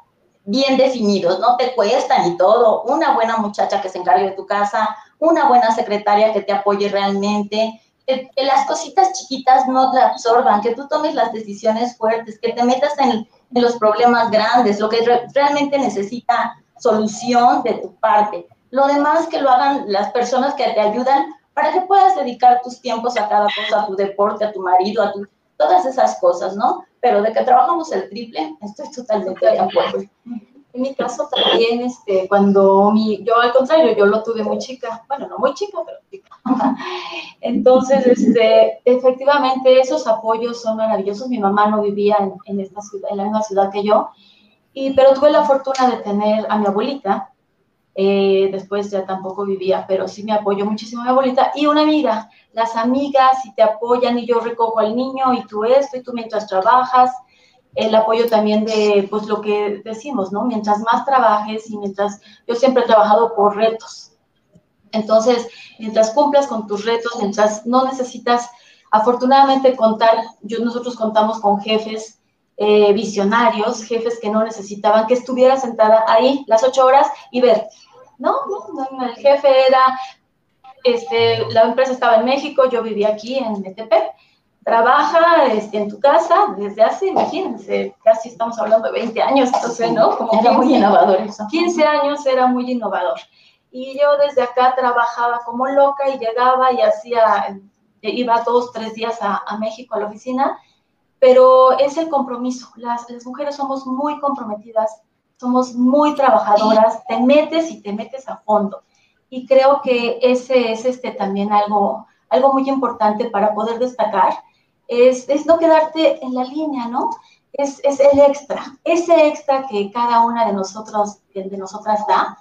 bien definidos, no te cuesta ni todo. Una buena muchacha que se encargue de tu casa, una buena secretaria que te apoye realmente, que, las cositas chiquitas no te absorban, que tú tomes las decisiones fuertes, que te metas en los problemas grandes, lo que realmente necesita solución de tu parte. Lo demás que lo hagan las personas que te ayudan para que puedas dedicar tus tiempos a cada cosa, a tu deporte, a tu marido, a tu, todas esas cosas, ¿no? Pero de que trabajamos el triple, estoy totalmente de acuerdo. En mi caso también, este, cuando mi, yo al contrario, yo lo tuve muy chica, bueno, no muy chica, pero chica. Entonces, este, efectivamente, esos apoyos son maravillosos. Mi mamá no vivía en, en, esta ciudad, en la misma ciudad que yo, y, pero tuve la fortuna de tener a mi abuelita, eh, después ya tampoco vivía, pero sí me apoyó muchísimo mi abuelita y una amiga. Las amigas, si te apoyan y yo recojo al niño y tú esto y tú mientras trabajas, el apoyo también de, pues lo que decimos, ¿no? Mientras más trabajes y mientras, yo siempre he trabajado por retos. Entonces, mientras cumplas con tus retos, mientras no necesitas, afortunadamente contar, yo, nosotros contamos con jefes eh, visionarios, jefes que no necesitaban que estuviera sentada ahí las ocho horas y ver, no, no, el jefe era, este, la empresa estaba en México, yo vivía aquí en Metepec, trabaja este, en tu casa desde hace, imagínense, casi estamos hablando de 20 años, entonces, ¿no? Como era muy innovador eso. 15 años era muy innovador. Y yo desde acá trabajaba como loca y llegaba y hacía, iba dos, tres días a, a México a la oficina pero es el compromiso. Las, las mujeres somos muy comprometidas, somos muy trabajadoras, te metes y te metes a fondo. Y creo que ese es este, también algo, algo muy importante para poder destacar, es, es no quedarte en la línea, ¿no? Es, es, el extra, ese extra que cada una de nosotros, de nosotras da,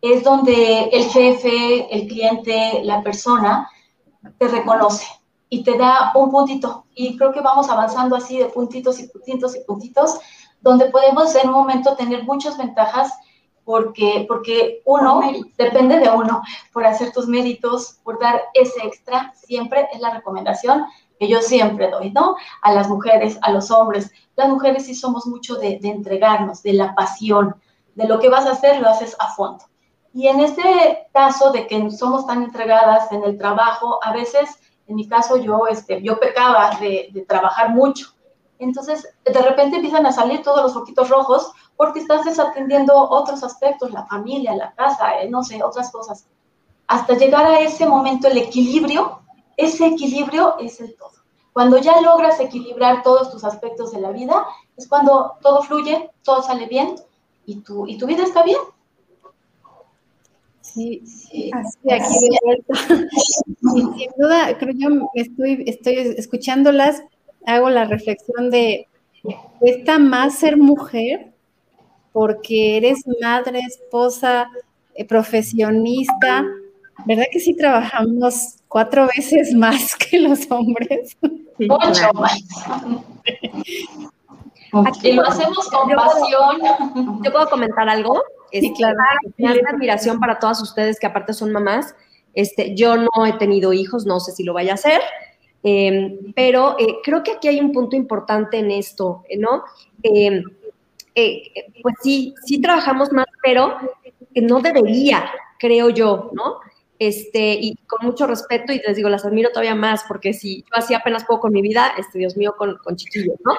es donde el jefe, el cliente, la persona te reconoce, y te da un puntito. Y creo que vamos avanzando así de puntitos y puntitos y puntitos, donde podemos en un momento tener muchas ventajas porque, porque uno depende de uno por hacer tus méritos, por dar ese extra, siempre es la recomendación que yo siempre doy, ¿no? A las mujeres, a los hombres. Las mujeres sí somos mucho de, de entregarnos, de la pasión, de lo que vas a hacer, lo haces a fondo. Y en este caso de que somos tan entregadas en el trabajo, a veces en mi caso yo, este, yo pecaba de, trabajar mucho. Entonces, de repente empiezan a salir todos los foquitos rojos porque estás desatendiendo otros aspectos, la familia, la casa, eh, no sé, otras cosas. Hasta llegar a ese momento, el equilibrio, ese equilibrio es el todo. Cuando ya logras equilibrar todos tus aspectos de la vida, es cuando todo fluye, todo sale bien y tu, y tu vida está bien. Sí, sí, aquí de vuelta. sin duda, creo yo estoy, estoy escuchándolas, hago la reflexión de, cuesta más ser mujer porque eres madre, esposa, eh, profesionista, ¿verdad que sí trabajamos cuatro veces más que los hombres? Mucho más. y lo hacemos con pasión. ¿Yo puedo comentar algo? Sí, este, claro. Una admiración para todas ustedes que aparte son mamás. Este, yo no he tenido hijos, no sé si lo vaya a hacer, em, pero eh, creo que aquí hay un punto importante en esto, ¿no? Em, eh, pues sí, sí trabajamos más, pero no debería, creo yo, ¿no? Este, y con mucho respeto, y les digo, las admiro todavía más, porque si yo hacía apenas poco con mi vida, este, Dios mío, con, con chiquillos, ¿no?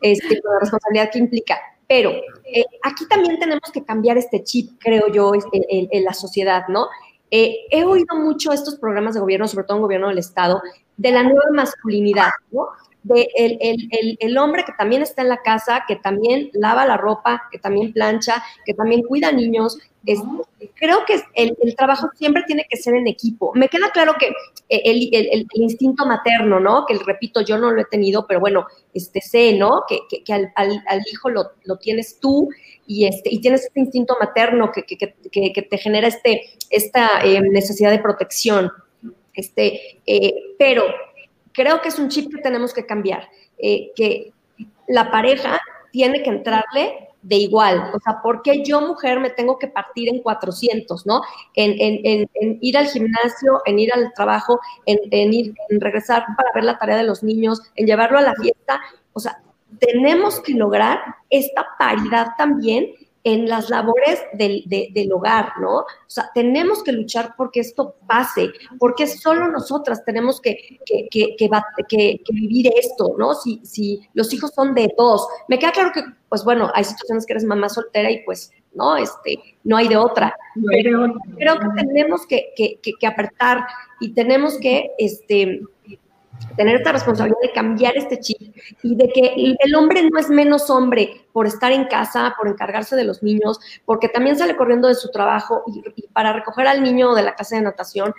Este, con la responsabilidad que implica Pero eh, aquí también tenemos que cambiar este chip, creo yo, en, la sociedad, ¿no? Eh, he oído mucho estos programas de gobierno, sobre todo en gobierno del Estado, de la nueva masculinidad, ¿no? De el, el, el, hombre que también está en la casa, que también lava la ropa, que también plancha, que también cuida niños, creo que el, trabajo siempre tiene que ser en equipo. Me queda claro que eh, el, instinto materno, ¿no? Que repito, yo no lo he tenido, pero bueno, este, sé, ¿no? Que, que, al, hijo lo, tienes tú y, este, y tienes este instinto materno que, te genera este, esta eh, necesidad de protección. Este, eh, pero creo que es un chip que tenemos que cambiar, que la pareja tiene que entrarle de igual. O sea, ¿por qué yo, mujer, me tengo que partir en 400, ¿no? En, ir al gimnasio, en ir al trabajo, en, ir, en regresar para ver la tarea de los niños, en llevarlo a la fiesta. O sea, tenemos que lograr esta paridad también en las labores del, hogar, ¿no? O sea, tenemos que luchar porque esto pase, porque solo nosotras tenemos que, que, vivir esto, ¿no? Si, si los hijos son de dos, me queda claro que, pues bueno, hay situaciones que eres mamá soltera y pues, ¿no? Este, no hay de otra. Pero creo que tenemos que, que, apretar y tenemos que, este, tener esta responsabilidad de cambiar este chip y de que el hombre no es menos hombre por estar en casa, por encargarse de los niños, porque también sale corriendo de su trabajo y, para recoger al niño de la casa de natación.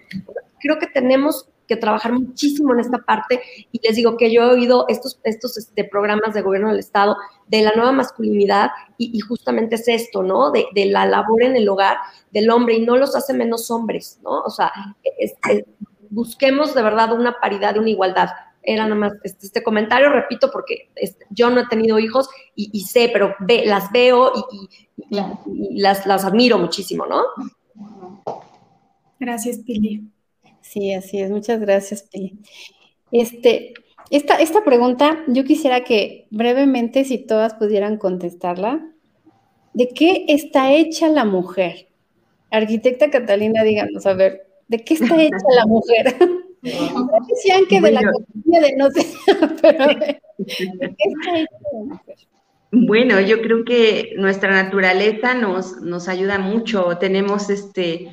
Creo que tenemos que trabajar muchísimo en esta parte y les digo que yo he oído estos, estos este, programas de gobierno del Estado de la nueva masculinidad y, justamente es esto, ¿no? De, la labor en el hogar del hombre y no los hace menos hombres, ¿no? O sea, es, busquemos de verdad una paridad, una igualdad. Era nada más este, este comentario, repito, porque este, yo no he tenido hijos y, sé, pero ve, las veo y, las, las admiro muchísimo, ¿no? Gracias, Pili. Sí, así es. Muchas gracias, Pili. Este, esta, esta pregunta, yo quisiera que brevemente, si todas pudieran contestarla, ¿de qué está hecha la mujer? Arquitecta Catalina, díganos, a ver, ¿De qué está hecha la mujer? decían que de la cocina de no sé, pero ¿de, qué está hecha la mujer? Bueno, yo creo que nuestra naturaleza nos, nos ayuda mucho. Tenemos este,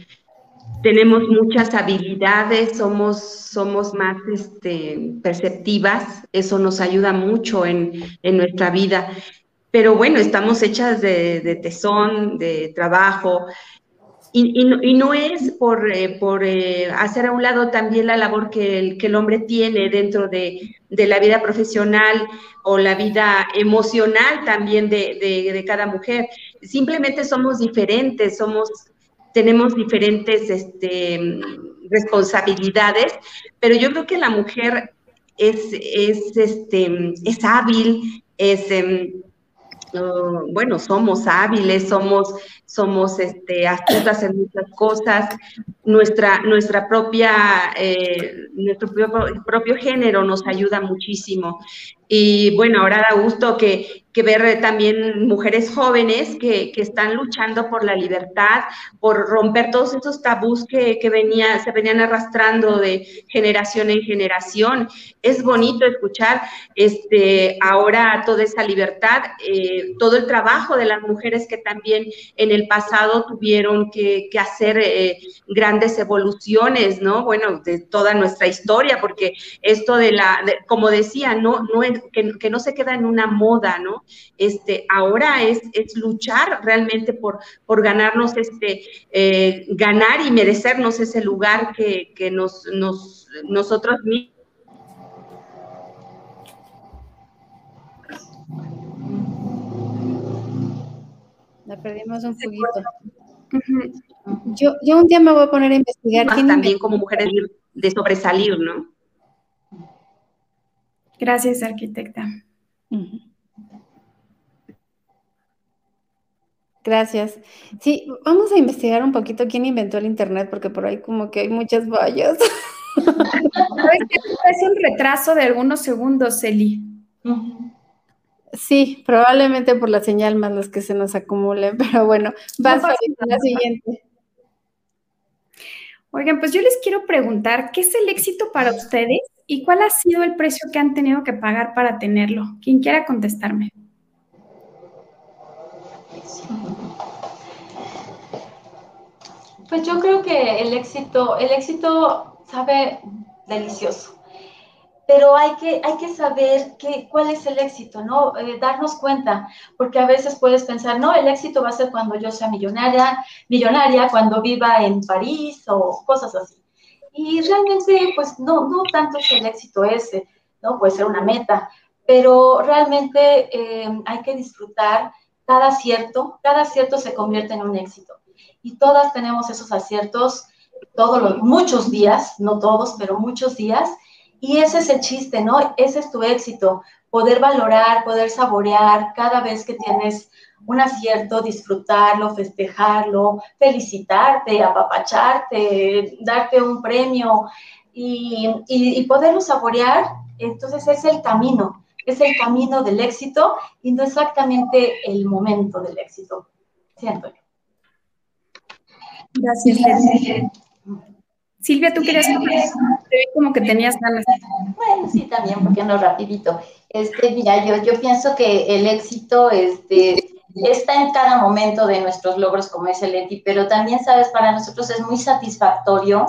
tenemos muchas habilidades, somos, somos más este, perceptivas, eso nos ayuda mucho en, en nuestra vida. Pero bueno, estamos hechas de, de tesón, de trabajo, y, no, es por, eh, por eh, hacer a un lado también la labor que el, que el hombre tiene dentro de, la vida profesional o la vida emocional también de, cada mujer. Simplemente somos diferentes, somos, tenemos diferentes este, responsabilidades, pero yo creo que la mujer es, es, este, es hábil, es... Bueno, somos hábiles, somos, somos este, astutas en muchas cosas, nuestra, nuestra propia, eh, nuestro propio, género nos ayuda muchísimo. Y bueno, ahora da gusto que, que ver también mujeres jóvenes que, que, están luchando por la libertad, por romper todos esos tabús que, que venía, se venían arrastrando de generación en generación. Es bonito escuchar este, ahora toda esa libertad, eh, todo el trabajo de las mujeres que también en el pasado tuvieron que, que hacer eh, grandes evoluciones, ¿no? Bueno, de toda nuestra historia, porque esto de la, como decía, no, no que, que no se queda en una moda, ¿no? Este, ahora es, es luchar realmente por, por ganarnos este, eh, ganar y merecernos ese lugar que, que nos, nos, nosotros mismos. La perdimos un poquito. Yo, yo un día me voy a poner a investigar. también como mujeres de sobresalir, ¿no? Gracias, arquitecta. Gracias. Sí, vamos a investigar un poquito quién inventó el Internet, porque por ahí como que hay muchas vallas. es un retraso de algunos segundos, Eli. Sí, probablemente por la señal más los que se nos acumulen, pero bueno, vas a la siguiente. Oigan, pues yo les quiero preguntar, ¿qué es el éxito para ustedes y cuál ha sido el precio que han tenido que pagar para tenerlo? Quien quiera contestarme. Pues yo creo que el éxito, el éxito sabe delicioso, pero hay que, hay que saber qué, cuál es el éxito, ¿no? Eh, darnos cuenta, porque a veces puedes pensar, no, el éxito va a ser cuando yo sea millonaria, millonaria, cuando viva en París o cosas así. Y realmente, pues no, no tanto es el éxito ese, ¿no? Puede ser una meta, pero realmente eh, hay que disfrutar cada acierto, cada acierto se convierte en un éxito. Y todas tenemos esos aciertos todos los, muchos días, no todos, pero muchos días. Y ese es el chiste, ¿no? Ese es tu éxito, poder valorar, poder saborear cada vez que tienes un acierto, disfrutarlo, festejarlo, felicitarte, apapacharte, darte un premio y, y, y poderlo saborear. Entonces es el camino, es el camino del éxito y no exactamente el momento del éxito, siento yo. Gracias. Silvia, tú querías te vi como que tenías ganas. Bueno, sí, también, porque no rapidito. Este, mira, yo, yo pienso que el éxito este, está en cada momento de nuestros logros, como es el ETI, pero también, sabes, para nosotros es muy satisfactorio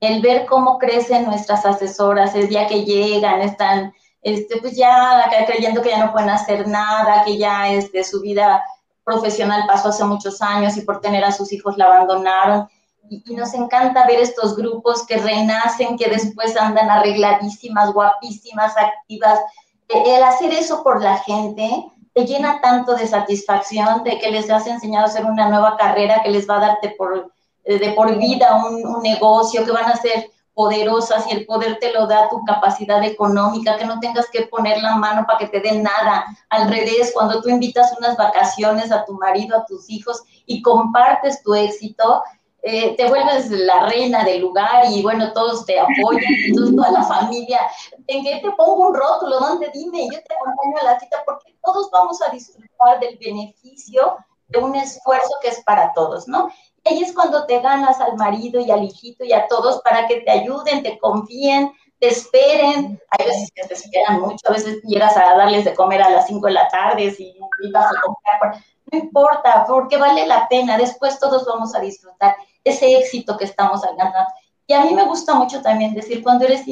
el ver cómo crecen nuestras asesoras, el día que llegan, están este, pues ya creyendo que ya no pueden hacer nada, que ya este, su vida profesional pasó hace muchos años y por tener a sus hijos la abandonaron. Y, nos encanta ver estos grupos que renacen, que después andan arregladísimas, guapísimas, activas. El hacer eso por la gente te llena tanto de satisfacción, de que les has enseñado a hacer una nueva carrera que les va a darte por, de por vida un, un negocio, que van a ser poderosas y el poder te lo da tu capacidad económica, que no tengas que poner la mano para que te den nada. Al revés, cuando tú invitas unas vacaciones a tu marido, a tus hijos y compartes tu éxito, eh, te vuelves la reina del lugar y bueno, todos te apoyan, entonces toda la familia, en que te pongo un rótulo, ¿dónde dime? Yo te acompaño a la cita porque todos vamos a disfrutar del beneficio de un esfuerzo que es para todos, ¿no? Ahí es cuando te ganas al marido y al hijito y a todos para que te ayuden, te confíen, te esperen. Hay veces que te esperan mucho, a veces llegas a darles de comer a las 5 de la tarde y, vas a comprar. No importa, porque vale la pena. Después todos vamos a disfrutar ese éxito que estamos alcanzando. Y a mí me gusta mucho también decir, cuando eres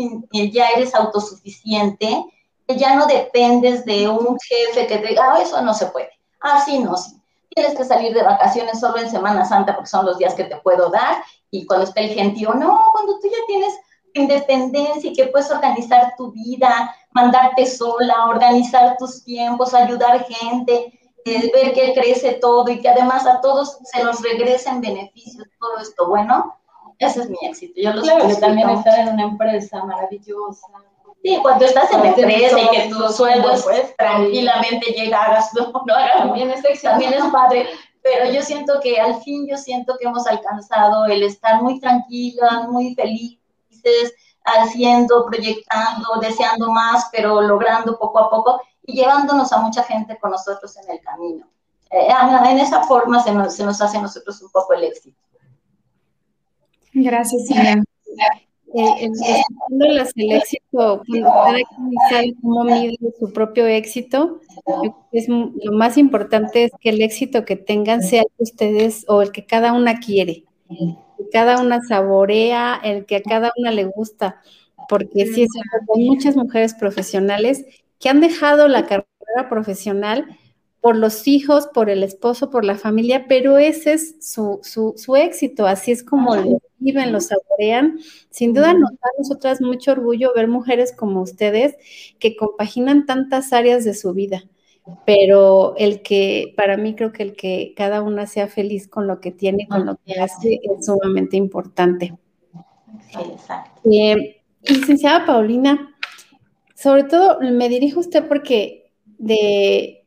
ya eres autosuficiente, ya no dependes de un jefe que te diga, ah, eso no se puede. Ah, sí, no, sí tienes que salir de vacaciones solo en Semana Santa porque son los días que te puedo dar y cuando esté el gentío, no, cuando tú ya tienes independencia y que puedes organizar tu vida, mandarte sola, organizar tus tiempos, ayudar gente, eh, ver que crece todo y que además a todos se nos regresen beneficios, todo esto bueno, ese es mi éxito. Yo los claro, también estar en una empresa maravillosa, Sí, cuando estás en la empresa y que tus sueldos pues, tranquilamente llegas, no, no también es, también es padre, pero yo siento que al fin yo siento que hemos alcanzado el estar muy tranquilas, muy felices, haciendo, proyectando, deseando más, pero logrando poco a poco y llevándonos a mucha gente con nosotros en el camino. Eh, en esa forma se nos, se nos hace a nosotros un poco el éxito. Gracias, Silvia eh, el éxito, cada quien sabe cómo mide su propio éxito, es, lo más importante es que el éxito que tengan sea el que ustedes o el que cada una quiere, que cada una saborea, el que a cada una le gusta, porque sí es hay muchas mujeres profesionales que han dejado la carrera profesional por los hijos, por el esposo, por la familia, pero ese es su, su, éxito, así es como lo viven, lo saborean. Sin duda nos da a nosotras mucho orgullo ver mujeres como ustedes que compaginan tantas áreas de su vida, pero el que, para mí creo que el que cada una sea feliz con lo que tiene, con lo que hace, es sumamente importante. Eh, licenciada Paulina, sobre todo me dirijo a usted porque de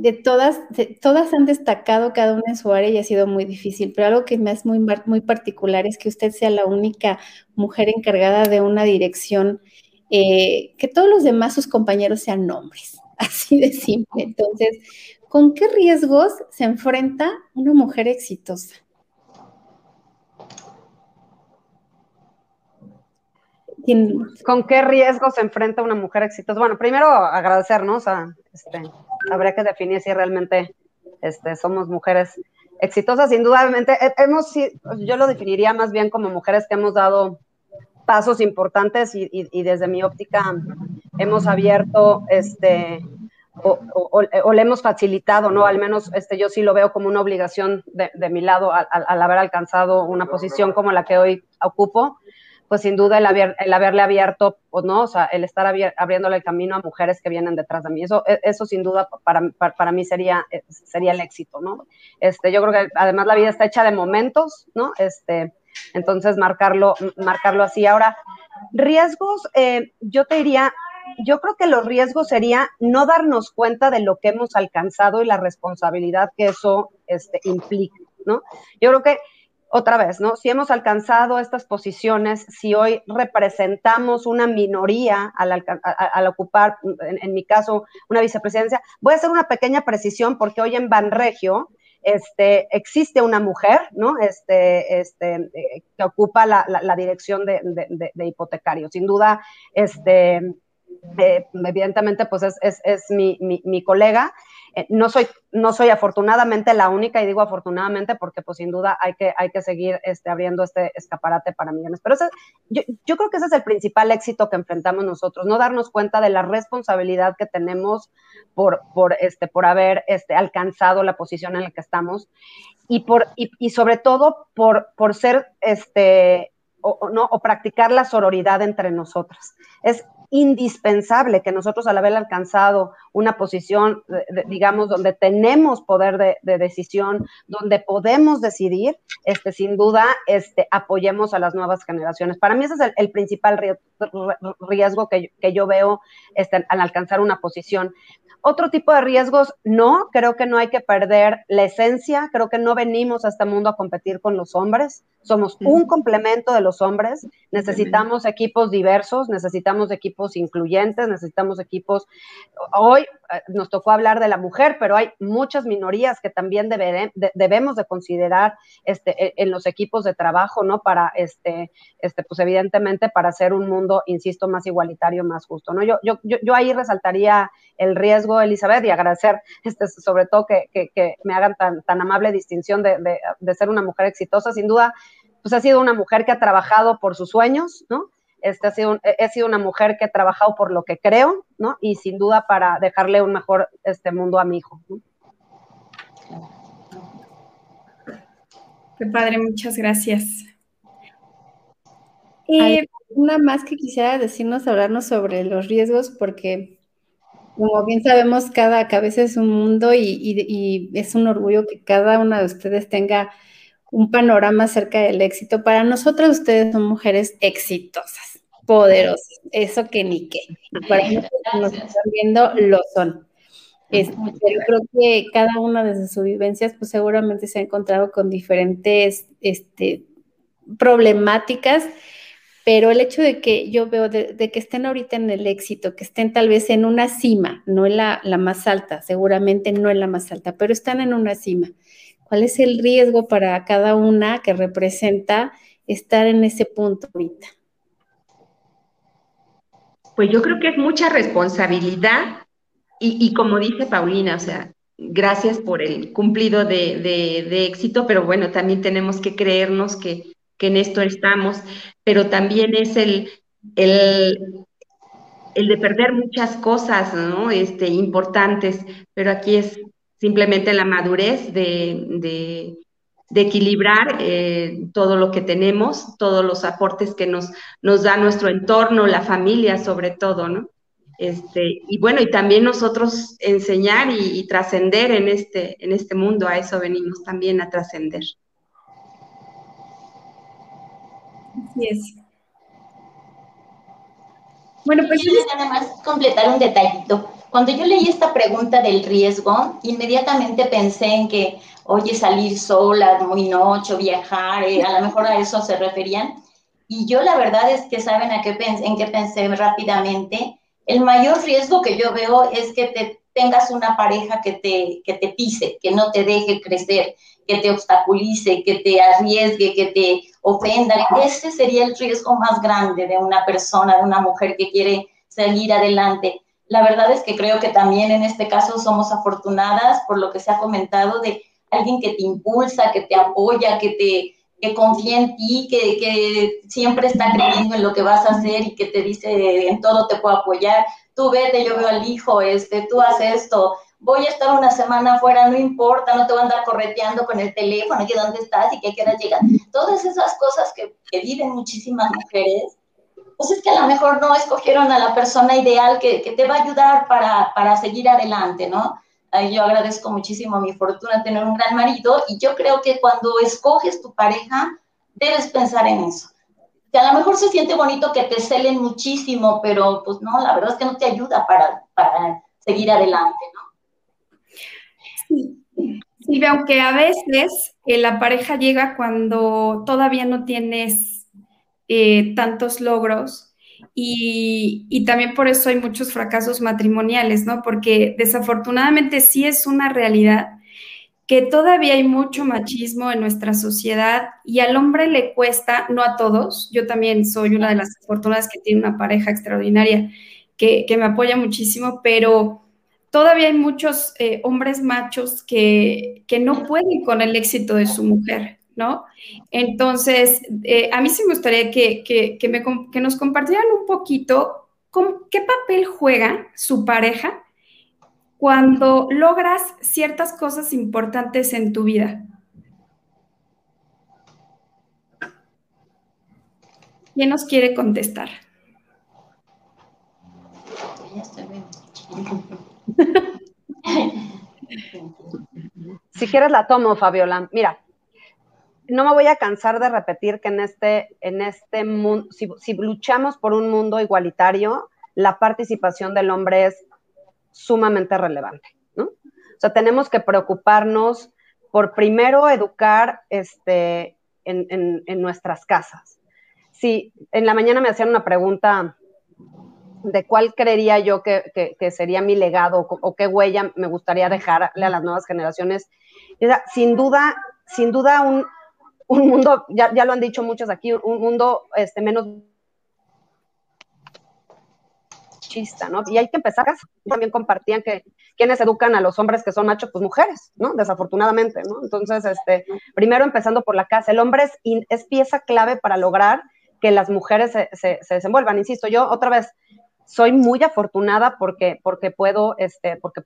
de todas, todas han destacado cada una en su área y ha sido muy difícil, pero algo que me es muy, muy particular es que usted sea la única mujer encargada de una dirección, eh, que todos los demás, sus compañeros, sean hombres, así de simple. Entonces, ¿con qué riesgos se enfrenta una mujer exitosa? ¿Con qué riesgos se enfrenta una mujer exitosa? Bueno, primero agradecernos a este, habría que definir si realmente Este, somos mujeres exitosas, indudablemente. Hemos, yo lo definiría más bien como mujeres que hemos dado pasos importantes y, desde mi óptica hemos abierto este o, le hemos facilitado, ¿no? Al menos este, yo sí lo veo como una obligación de, mi lado al, haber alcanzado una posición como la que hoy ocupo, pues sin duda el, haberle abierto, o no, o sea, el estar abriéndole el camino a mujeres que vienen detrás de mí. Eso, e, eso sin duda para, para, mí sería, eh, sería el éxito, ¿no? Este, yo creo que además la vida está hecha de momentos, ¿no? Este, entonces marcarlo, marcarlo así. Ahora, riesgos, eh, yo te diría, yo creo que los riesgos sería no darnos cuenta de lo que hemos alcanzado y la responsabilidad que eso este, implica, ¿no? Yo creo que otra vez, ¿no? Si hemos alcanzado estas posiciones, si hoy representamos una minoría al, ocupar, en, mi caso, una vicepresidencia, voy a hacer una pequeña precisión porque hoy en Banregio este, existe una mujer, ¿no? Este, este, eh, que ocupa la, dirección de, de, hipotecario. Sin duda, este, eh, evidentemente, pues es, mi, colega eh, no, soy, no soy afortunadamente la única, y digo afortunadamente porque pues sin duda hay que, hay que seguir este, abriendo este escaparate para millones. Pero yo, yo, creo que ese es el principal éxito que enfrentamos nosotros, no darnos cuenta de la responsabilidad que tenemos por, por, este, por haber este, alcanzado la posición en la que estamos y, por, y, y sobre todo por, por ser este, o, ¿no? o practicar la sororidad entre nosotras. Es indispensable que nosotros al haber alcanzado una posición, digamos, donde tenemos poder de, decisión, donde podemos decidir, este, sin duda, este, apoyemos a las nuevas generaciones. Para mí ese es el, principal riesgo que, que yo veo este, al alcanzar una posición. Otro tipo de riesgos, no, creo que no hay que perder la esencia, creo que no venimos a este mundo a competir con los hombres, somos un complemento de los hombres, necesitamos equipos diversos, necesitamos equipos incluyentes, necesitamos equipos, hoy nos tocó hablar de la mujer, pero hay muchas minorías que también debemos de considerar este, e, en los equipos de trabajo, ¿no? Para, este, este, pues evidentemente para hacer un mundo, insisto, más igualitario, más justo, ¿no? Yo, yo, yo, ahí resaltaría el riesgo, Elizabeth, y agradecer este, sobre todo que, que, me hagan tan, tan amable distinción de, de, de ser una mujer exitosa. Sin duda, pues ha sido una mujer que ha trabajado por sus sueños, ¿no? Este, ha sido, he sido una mujer que ha trabajado por lo que creo, ¿no? Y sin duda para dejarle un mejor este mundo a mi hijo. ¿no? Qué padre, muchas gracias. Y una más que quisiera decirnos, hablarnos sobre los riesgos, porque como bien sabemos, cada cabeza es un mundo y, y es un orgullo que cada una de ustedes tenga un panorama acerca del éxito. Para nosotros ustedes son mujeres exitosas, poderosas, eso que ni qué. Para nosotros nos están viendo, lo son. Este, yo creo que cada una de sus vivencias, pues seguramente se ha encontrado con diferentes este, problemáticas, pero el hecho de que yo veo de, que estén ahorita en el éxito, que estén tal vez en una cima, no en la, la más alta, seguramente no en la más alta, pero están en una cima ¿Cuál es el riesgo para cada una que representa estar en ese punto ahorita? Pues yo creo que es mucha responsabilidad y, como dice Paulina, o sea, gracias por el cumplido de, éxito, pero bueno, también tenemos que creernos que, en esto estamos, pero también es el, el, el de perder muchas cosas, ¿no? Este, importantes, pero aquí es simplemente la madurez de, equilibrar eh, todo lo que tenemos, todos los aportes que nos, nos da nuestro entorno, la familia sobre todo, ¿no? Este, y bueno, y también nosotros enseñar y, trascender en este, en este mundo, a eso venimos también a trascender. Así es. Bueno, pues yo nada más completar un detallito. Cuando yo leí esta pregunta del riesgo, inmediatamente pensé en que, oye, salir sola, muy noche, viajar, eh, a lo mejor a eso se referían. Y yo la verdad es que saben a qué pensé, en qué pensé rápidamente. El mayor riesgo que yo veo es que te tengas una pareja que te, que te pise, que no te deje crecer, que te obstaculice, que te arriesgue, que te ofenda. Ese sería el riesgo más grande de una persona, de una mujer que quiere salir adelante La verdad es que creo que también en este caso somos afortunadas por lo que se ha comentado de alguien que te impulsa, que te apoya, que te confía en ti, que, siempre está creyendo en lo que vas a hacer y que te dice en todo te puedo apoyar. Tú vete, yo veo al hijo, este, tú haces esto, voy a estar una semana afuera, no importa, no te voy a andar correteando con el teléfono, que dónde estás y que quieras llegar. Todas esas cosas que, viven muchísimas mujeres, pues es que a lo mejor no escogieron a la persona ideal que, que te va a ayudar para, para seguir adelante, ¿no? Yo agradezco muchísimo mi fortuna tener un gran marido y yo creo que cuando escoges tu pareja, debes pensar en eso. Que a lo mejor se siente bonito que te celen muchísimo, pero pues no, la verdad es que no te ayuda para, para seguir adelante, ¿no? Sí, sí, aunque a veces eh, la pareja llega cuando todavía no tienes eh, tantos logros y, y, también por eso hay muchos fracasos matrimoniales, ¿no? Porque desafortunadamente sí es una realidad que todavía hay mucho machismo en nuestra sociedad y al hombre le cuesta, no a todos, yo también soy una de las afortunadas que tiene una pareja extraordinaria que, que me apoya muchísimo, pero todavía hay muchos eh, hombres machos que, que, no pueden con el éxito de su mujer, ¿no? Entonces, eh, a mí sí me gustaría que, que, que nos compartieran un poquito qué papel juega su pareja cuando logras ciertas cosas importantes en tu vida. ¿Quién nos quiere contestar? si quieres la tomo, Fabiola. Mira, no me voy a cansar de repetir que en este, en este mundo, si, luchamos por un mundo igualitario, la participación del hombre es sumamente relevante, ¿no? O sea, tenemos que preocuparnos por primero educar este, en, en, nuestras casas. Si en la mañana me hacían una pregunta de cuál creería yo que, sería mi legado o, qué huella me gustaría dejarle a las nuevas generaciones. sin duda, sin duda un, mundo, ya, lo han dicho muchos aquí, un mundo este, menos chista, ¿no? Y hay que empezar, también compartían que quienes educan a los hombres que son machos, pues mujeres, ¿no? Desafortunadamente, ¿no? Entonces, este, primero empezando por la casa, el hombre es, es pieza clave para lograr que las mujeres se, se, desenvuelvan. Insisto, yo otra vez, soy muy afortunada porque, porque puedo, este, porque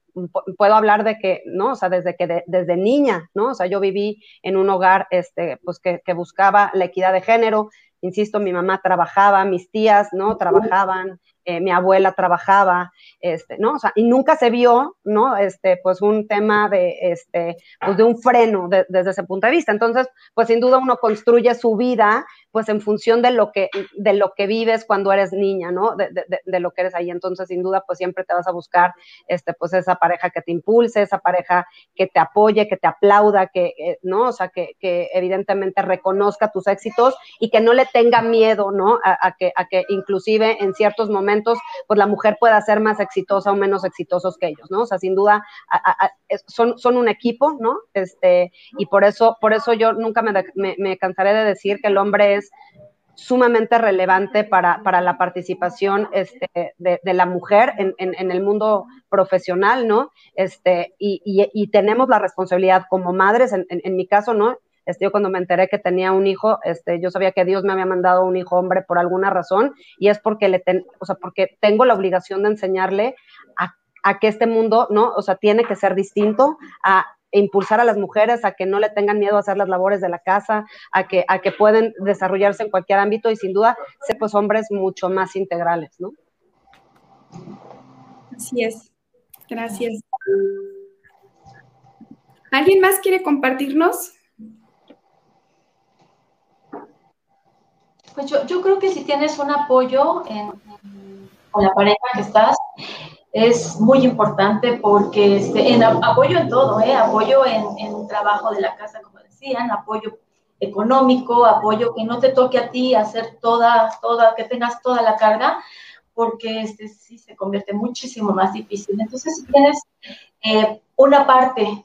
puedo hablar de que, ¿no? O sea, desde que desde niña, ¿no? O sea, yo viví en un hogar, este, pues que, que, buscaba la equidad de género. Insisto, mi mamá trabajaba, mis tías, ¿no? Trabajaban, eh, mi abuela trabajaba, este, ¿no? O sea, y nunca se vio, ¿no? Este, pues un tema de, este, pues de un freno desde ese punto de vista. Entonces, pues sin duda uno construye su vida, pues en función de lo que, de lo que vives cuando eres niña, ¿no? De, de, de, lo que eres ahí. Entonces, sin duda, pues siempre te vas a buscar, este, pues esa pareja que te impulse, esa pareja que te apoye, que te aplauda, que, eh, ¿no? O sea, que, que, evidentemente reconozca tus éxitos y que no le tenga miedo, ¿no? A, a, que, a que inclusive en ciertos momentos pues la mujer pueda ser más exitosa o menos exitosos que ellos, ¿no? O sea, sin duda son, son un equipo, ¿no? Este, y por eso, por eso yo nunca me, me, cansaré de decir que el hombre es sumamente relevante para, para la participación este, de, la mujer en, en, el mundo profesional, ¿no? Este, y, y, y tenemos la responsabilidad como madres, en, en, mi caso, ¿no? Este, yo cuando me enteré que tenía un hijo, este, yo sabía que Dios me había mandado un hijo hombre por alguna razón y es porque le ten, o sea, porque tengo la obligación de enseñarle a, que este mundo, ¿no? O sea, tiene que ser distinto, a impulsar a las mujeres a que no le tengan miedo a hacer las labores de la casa, a que, a que pueden desarrollarse en cualquier ámbito y sin duda ser pues hombres mucho más integrales, ¿no? Así es. Gracias. ¿Alguien más quiere compartirnos? Pues yo, yo creo que si tienes un apoyo en, con la pareja que estás, es muy importante porque este, en apoyo en todo, ¿eh? apoyo en, en trabajo de la casa, como decían, apoyo económico, apoyo que no te toque a ti hacer toda, toda, que tengas toda la carga, porque este sí se convierte muchísimo más difícil. Entonces, si tienes eh, una parte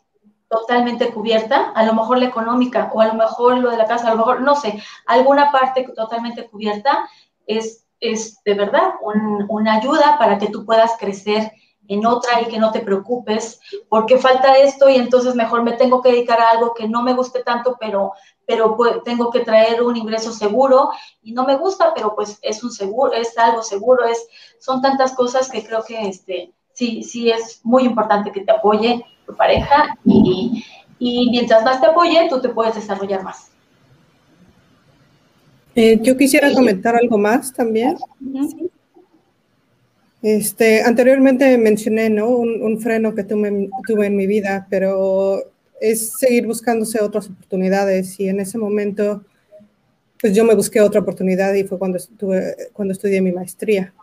totalmente cubierta, a lo mejor la económica o a lo mejor lo de la casa, a lo mejor, no sé, alguna parte totalmente cubierta es es de verdad una ayuda para que tú puedas crecer en otra y que no te preocupes porque falta esto y entonces mejor me tengo que dedicar a algo que no me guste tanto, pero, pero pues, tengo que traer un ingreso seguro y no me gusta, pero pues es un seguro, es algo seguro, es, son tantas cosas que creo que este, sí, sí es muy importante que te apoye tu pareja y, y mientras más te apoye, tú te puedes desarrollar más. Eh, yo quisiera comentar algo más también. Este, anteriormente mencioné ¿no? un, freno que tuve, tuve, en mi vida, pero es seguir buscándose otras oportunidades y en ese momento pues yo me busqué otra oportunidad y fue cuando, estuve, cuando estudié mi maestría.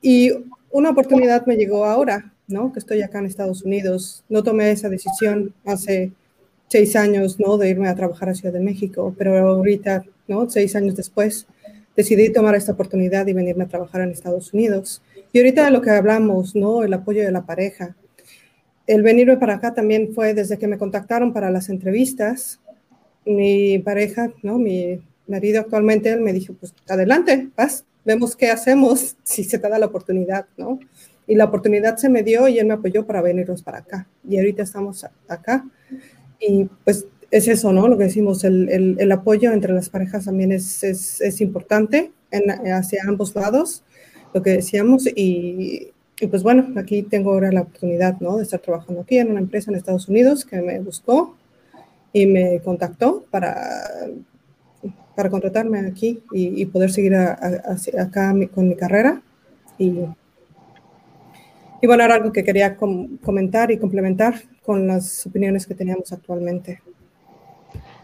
Y una oportunidad me llegó ahora, ¿no? que estoy acá en Estados Unidos. No tomé esa decisión hace seis años ¿no? de irme a trabajar a Ciudad de México, pero ahorita ¿no? Seis años después, decidí tomar esta oportunidad y venirme a trabajar en Estados Unidos. Y ahorita de lo que hablamos, ¿no? El apoyo de la pareja. El venirme para acá también fue desde que me contactaron para las entrevistas. Mi pareja, ¿no? Mi marido actualmente, él me dijo, pues adelante, vas, vemos qué hacemos si se te da la oportunidad. Y la oportunidad se me dio y él me apoyó para venirnos para acá. Y ahorita estamos acá. Y pues es eso, ¿no? Lo que decimos, el, el, apoyo entre las parejas también es, es, es importante en, hacia ambos lados, lo que decíamos, y, y, pues bueno, aquí tengo ahora la oportunidad, ¿no? De estar trabajando aquí en una empresa en Estados Unidos que me buscó y me contactó para, para contratarme aquí y, y poder seguir acá con mi carrera. Y, y bueno, era algo que quería comentar y complementar con las opiniones que teníamos actualmente.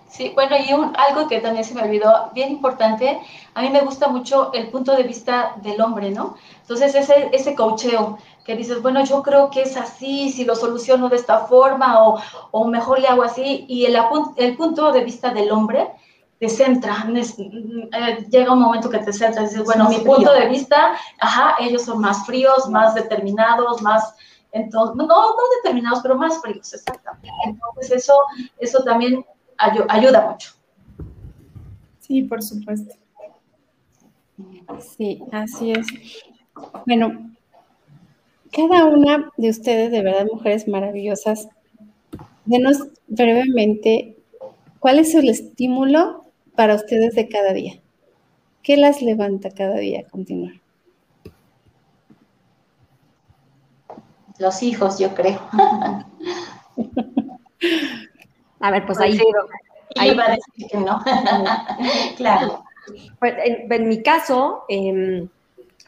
Sí, bueno, y algo que también se me olvidó, bien importante, a mí me gusta mucho el punto de vista del hombre, ¿no? Entonces, ese, ese coacheo que dices, bueno, yo creo que es así, si lo soluciono de esta forma o, o mejor le hago así, y el, el punto de vista del hombre te centra, eh, llega un momento que te centra, dices, bueno, mi punto de vista, ajá, ellos son más fríos, más determinados, más, entonces, no, no determinados, pero más fríos, exactamente. Entonces, eso, eso también ayuda mucho. Sí, por supuesto. Sí, así es. Bueno, cada una de ustedes, de verdad, mujeres maravillosas, denos brevemente cuál es el estímulo para ustedes de cada día. ¿Qué las levanta cada día a continuar? Los hijos, yo creo. A ver, pues ahí. Ahí va a decir que no. claro. Pues, en, mi caso, em,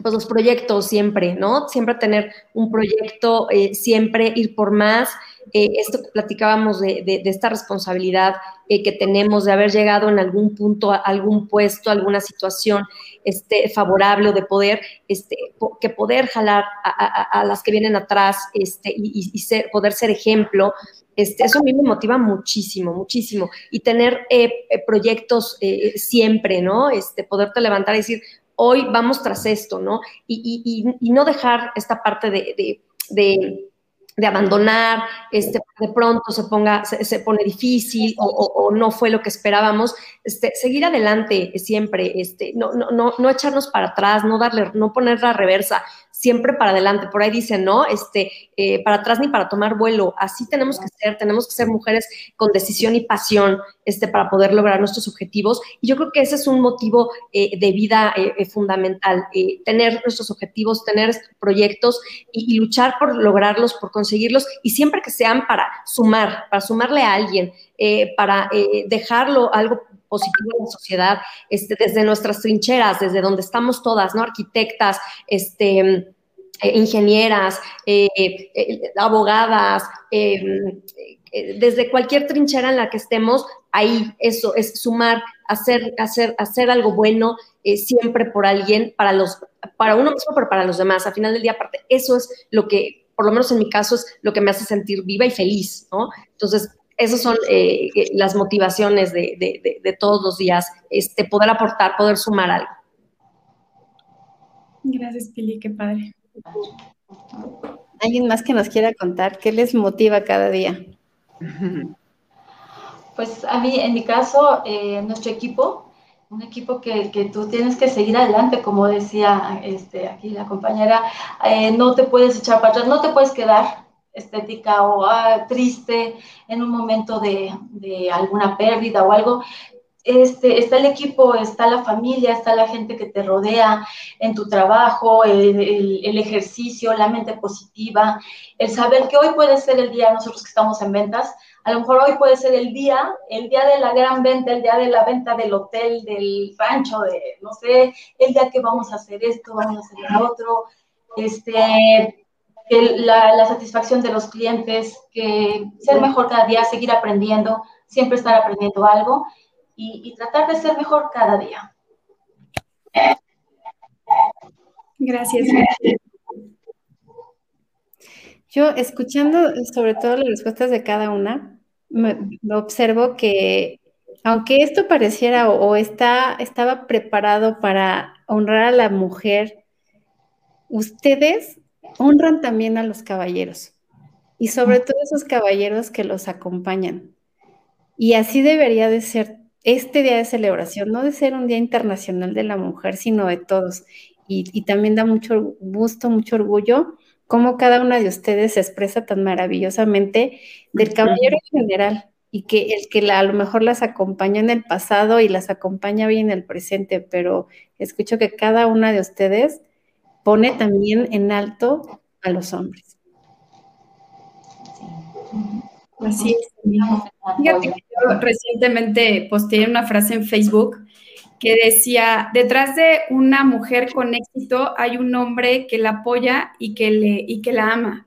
pues los proyectos siempre, ¿no? Siempre tener un proyecto, eh, siempre ir por más. Eh, esto que platicábamos de, de, esta responsabilidad eh, que tenemos de haber llegado en algún punto, a algún puesto, alguna situación este, favorable o de poder, este, que poder jalar a, las que vienen atrás este, y, y ser, poder ser ejemplo este, eso a mí me motiva muchísimo, muchísimo. Y tener eh, eh, proyectos eh, siempre, ¿no? Este, poderte levantar y decir, hoy vamos tras esto, ¿no? Y, no dejar esta parte de, de, abandonar, este, de pronto se ponga, se, pone difícil o, no fue lo que esperábamos, este, seguir adelante siempre, este, no, no, no, no echarnos para atrás, no darle, no poner la reversa, siempre para adelante. Por ahí dicen, ¿no? Este, eh, para atrás ni para tomar vuelo. Así tenemos que ser, tenemos que ser mujeres con decisión y pasión este, para poder lograr nuestros objetivos. Y yo creo que ese es un motivo eh, de vida eh, fundamental, tener nuestros objetivos, tener proyectos y, y, luchar por lograrlos, por conseguirlos, y siempre que sean para sumar, para sumarle a alguien, para dejarlo algo positivo en la sociedad, este, desde nuestras trincheras, desde donde estamos todas, ¿no? Arquitectas, este, eh, ingenieras, eh, eh, abogadas, desde cualquier trinchera en la que estemos, ahí eso es sumar, hacer, hacer, hacer algo bueno siempre por alguien, para los, para uno mismo, pero para los demás. Al final del día, aparte, eso es lo que, por lo menos en mi caso, es lo que me hace sentir viva y feliz, ¿no? Entonces, esas son eh, eh, las motivaciones de, todos los días, este, poder aportar, poder sumar algo. Gracias, Pili, qué padre. ¿Alguien más que nos quiera contar qué les motiva cada día? Pues a mí, en mi caso, eh, nuestro equipo un equipo que, que, tú tienes que seguir adelante, como decía este, aquí la compañera, eh, no te puedes echar para atrás, no te puedes quedar estética o ah, triste en un momento de, de, alguna pérdida o algo. Este, está el equipo, está la familia, está la gente que te rodea en tu trabajo, el, ejercicio, la mente positiva, el saber que hoy puede ser el día, nosotros que estamos en ventas, a lo mejor hoy puede ser el día, el día de la gran venta, el día de la venta del hotel, del rancho, de, no sé, el día que vamos a hacer esto, vamos a hacer lo otro, este, el, la, la, satisfacción de los clientes, que ser mejor cada día, seguir aprendiendo, siempre estar aprendiendo algo y, y tratar de ser mejor cada día. Gracias. Yo, escuchando sobre todo las respuestas de cada una, me, me observo que aunque esto pareciera o, o, está, estaba preparado para honrar a la mujer, ustedes honran también a los caballeros y sobre todo esos caballeros que los acompañan. Y así debería de ser este día de celebración, no de ser un Día Internacional de la Mujer, sino de todos. Y, y también da mucho gusto, mucho orgullo cómo cada una de ustedes se expresa tan maravillosamente del caballero en general y que el que la, a lo mejor las acompañó en el pasado y las acompaña hoy en el presente, pero escucho que cada una de ustedes pone también en alto a los hombres. Así es. Fíjate que yo recientemente posteé una frase en Facebook que decía, detrás de una mujer con éxito hay un hombre que la apoya y que, le, y que la ama.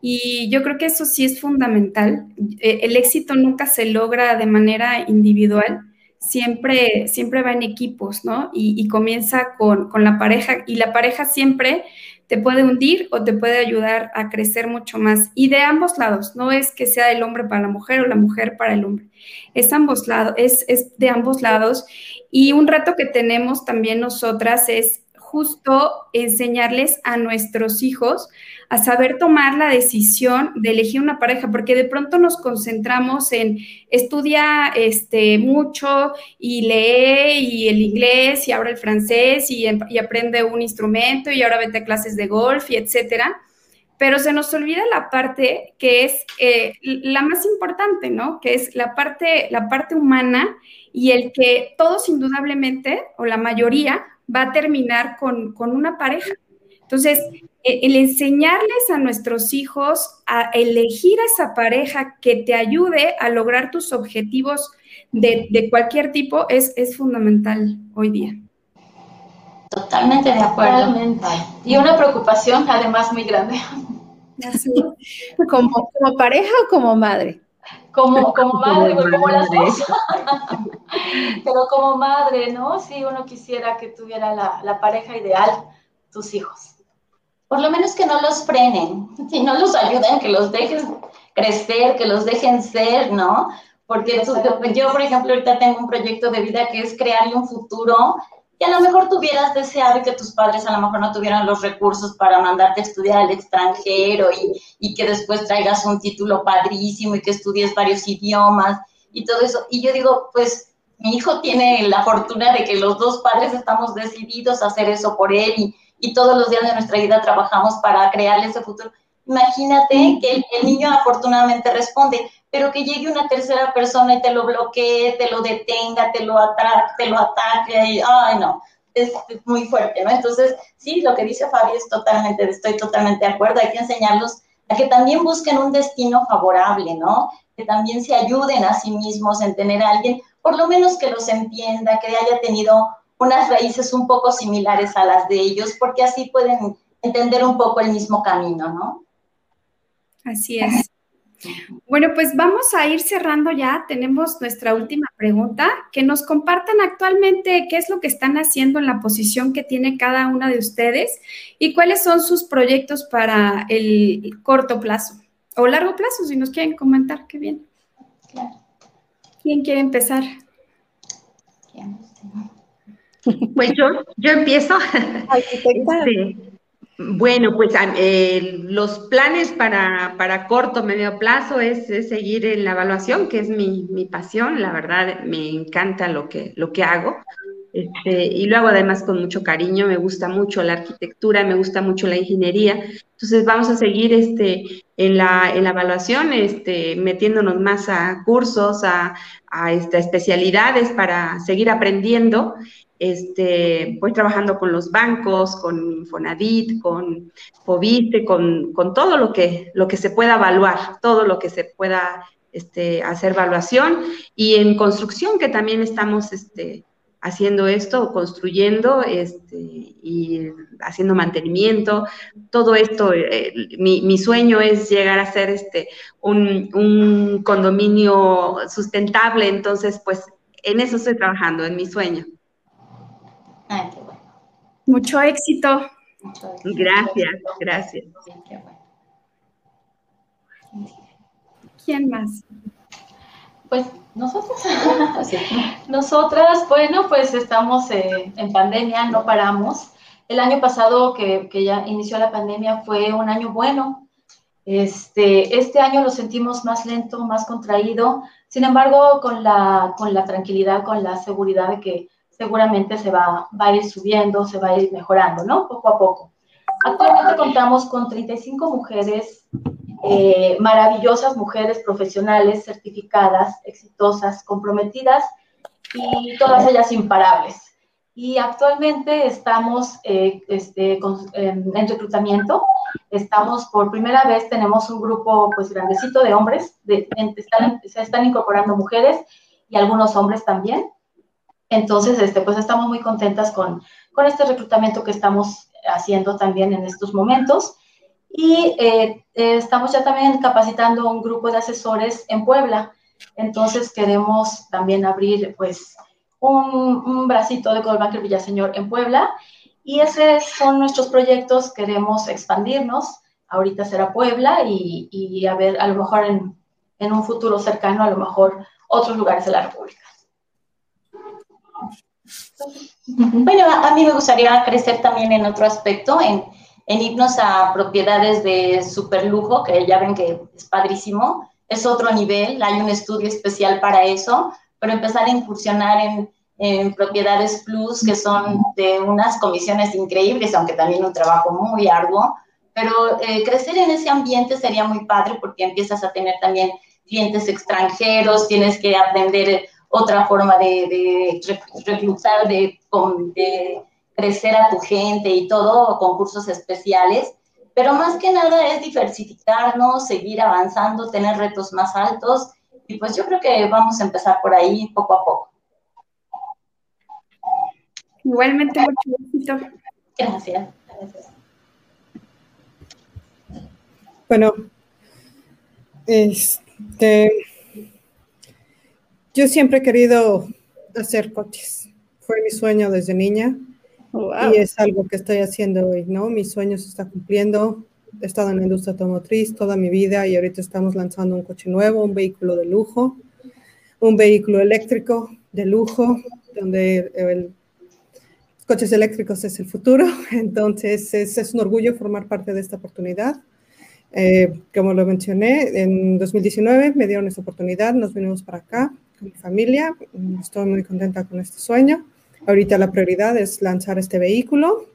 Y yo creo que eso sí es fundamental. Eh, el éxito nunca se logra de manera individual, siempre, siempre va en equipos, ¿no? Y, comienza con, con, la pareja y la pareja siempre te puede hundir o te puede ayudar a crecer mucho más. Y de ambos lados, no es que sea el hombre para la mujer o la mujer para el hombre, es ambos lados, es, es de ambos lados. Y un reto que tenemos también nosotras es justo enseñarles a nuestros hijos a saber tomar la decisión de elegir una pareja, porque de pronto nos concentramos en estudia este, mucho y lee y el inglés y ahora el francés y, y aprende un instrumento y ahora vete a clases de golf y etcétera pero se nos olvida la parte que es eh, la más importante, ¿no? Que es la parte, la parte humana y el que todos indudablemente, o la mayoría, va a terminar con, con una pareja. Entonces, e, el enseñarles a nuestros hijos a elegir a esa pareja que te ayude a lograr tus objetivos de, de cualquier tipo es, es, fundamental hoy día. Totalmente de acuerdo. Totalmente. Y una preocupación además muy grande. ¿Como, ¿Como pareja o como madre? Como, como madre, como, como las dos. Pero como madre, ¿no? Si uno quisiera que tuviera la, la pareja ideal, tus hijos por lo menos que no los frenen, si no los ayuden, que los dejen crecer, que los dejen ser, ¿no? Porque tú, yo, por ejemplo, ahorita tengo un proyecto de vida que es crearle un futuro que a lo mejor tuvieras deseado y que tus padres a lo mejor no tuvieran los recursos para mandarte a estudiar al extranjero y, y que después traigas un título padrísimo y que estudies varios idiomas y todo eso. Y yo digo, pues mi hijo tiene la fortuna de que los dos padres estamos decididos a hacer eso por él y, y todos los días de nuestra vida trabajamos para crearle ese futuro. Imagínate que el, el, niño afortunadamente responde, pero que llegue una tercera persona y te lo bloquee, te lo detenga, te lo, atra te lo ataque, y, ay no, es, muy fuerte, ¿no? Entonces, sí, lo que dice Fabi es totalmente, estoy totalmente de acuerdo, hay que enseñarlos a que también busquen un destino favorable, ¿no? Que también se ayuden a sí mismos en tener a alguien, por lo menos que los entienda, que haya tenido unas raíces un poco similares a las de ellos, porque así pueden entender un poco el mismo camino, ¿no? Así es. Bueno, pues vamos a ir cerrando ya. Tenemos nuestra última pregunta. Que nos compartan actualmente qué es lo que están haciendo en la posición que tiene cada una de ustedes y cuáles son sus proyectos para el corto plazo o largo plazo, si nos quieren comentar, qué bien. Claro. ¿Quién quiere empezar? Pues yo, yo empiezo. Este, Bueno, pues eh, los planes para, para corto, medio plazo es, seguir en la evaluación, que es mi, mi, pasión, la verdad me encanta lo que, lo que hago. Este, y lo hago además con mucho cariño, me gusta mucho la arquitectura, me gusta mucho la ingeniería. Entonces vamos a seguir este, en, la, en la evaluación, este, metiéndonos más a cursos, a, a este, especialidades para seguir aprendiendo este, voy trabajando con los bancos, con Infonavit, con Fobiste, con, con, todo lo que, lo que se pueda evaluar, todo lo que se pueda este, hacer evaluación. Y en construcción que también estamos este, haciendo esto, construyendo este, y haciendo mantenimiento, todo esto, eh, mi, mi, sueño es llegar a ser este, un, un condominio sustentable, entonces pues en eso estoy trabajando, en mi sueño. Mucho éxito. Gracias, gracias. ¿Quién más? Pues nosotros. Nosotras, bueno, pues estamos eh, en pandemia, no paramos. El año pasado que, que, ya inició la pandemia fue un año bueno. Este, este año lo sentimos más lento, más contraído. Sin embargo, con la, con la tranquilidad, con la seguridad de que seguramente se va, va, a ir subiendo, se va a ir mejorando, ¿no? Poco a poco. Actualmente contamos con 35 mujeres, eh, maravillosas mujeres profesionales, certificadas, exitosas, comprometidas y todas ellas imparables. Y actualmente estamos eh, este, en, reclutamiento. Estamos por primera vez, tenemos un grupo pues grandecito de hombres, de, se están incorporando mujeres y algunos hombres también. Entonces, este, pues estamos muy contentas con, con este reclutamiento que estamos haciendo también en estos momentos. Y eh, eh, estamos ya también capacitando un grupo de asesores en Puebla. Entonces queremos también abrir pues un, bracito de Goldbacker Villaseñor en Puebla. Y esos son nuestros proyectos. Queremos expandirnos. Ahorita será Puebla y, y a ver, a lo mejor en, en un futuro cercano, a lo mejor otros lugares de la República. Bueno, a, mí me gustaría crecer también en otro aspecto, en, en irnos a propiedades de super lujo, que ya ven que es padrísimo, es otro nivel, hay un estudio especial para eso, pero empezar a incursionar en, en propiedades plus, que son de unas comisiones increíbles, aunque también un trabajo muy arduo, pero eh, crecer en ese ambiente sería muy padre porque empiezas a tener también clientes extranjeros, tienes que aprender otra forma de, de reclutar, de, de crecer a tu gente y todo, concursos especiales. Pero más que nada es diversificarnos, seguir avanzando, tener retos más altos. Y pues yo creo que vamos a empezar por ahí poco a poco. Igualmente, mucho éxito. Gracias. Gracias. Bueno, este yo siempre he querido hacer coches. Fue mi sueño desde niña. Y es algo que estoy haciendo hoy, ¿no? Mi sueño se está cumpliendo. He estado en la industria automotriz toda mi vida y ahorita estamos lanzando un coche nuevo, un vehículo de lujo, un vehículo eléctrico de lujo, donde el, coches eléctricos es el futuro. Entonces, es, es un orgullo formar parte de esta oportunidad. Eh, como lo mencioné, en 2019 me dieron esta oportunidad, nos vinimos para acá con mi familia. Estoy muy contenta con este sueño. Ahorita la prioridad es lanzar este vehículo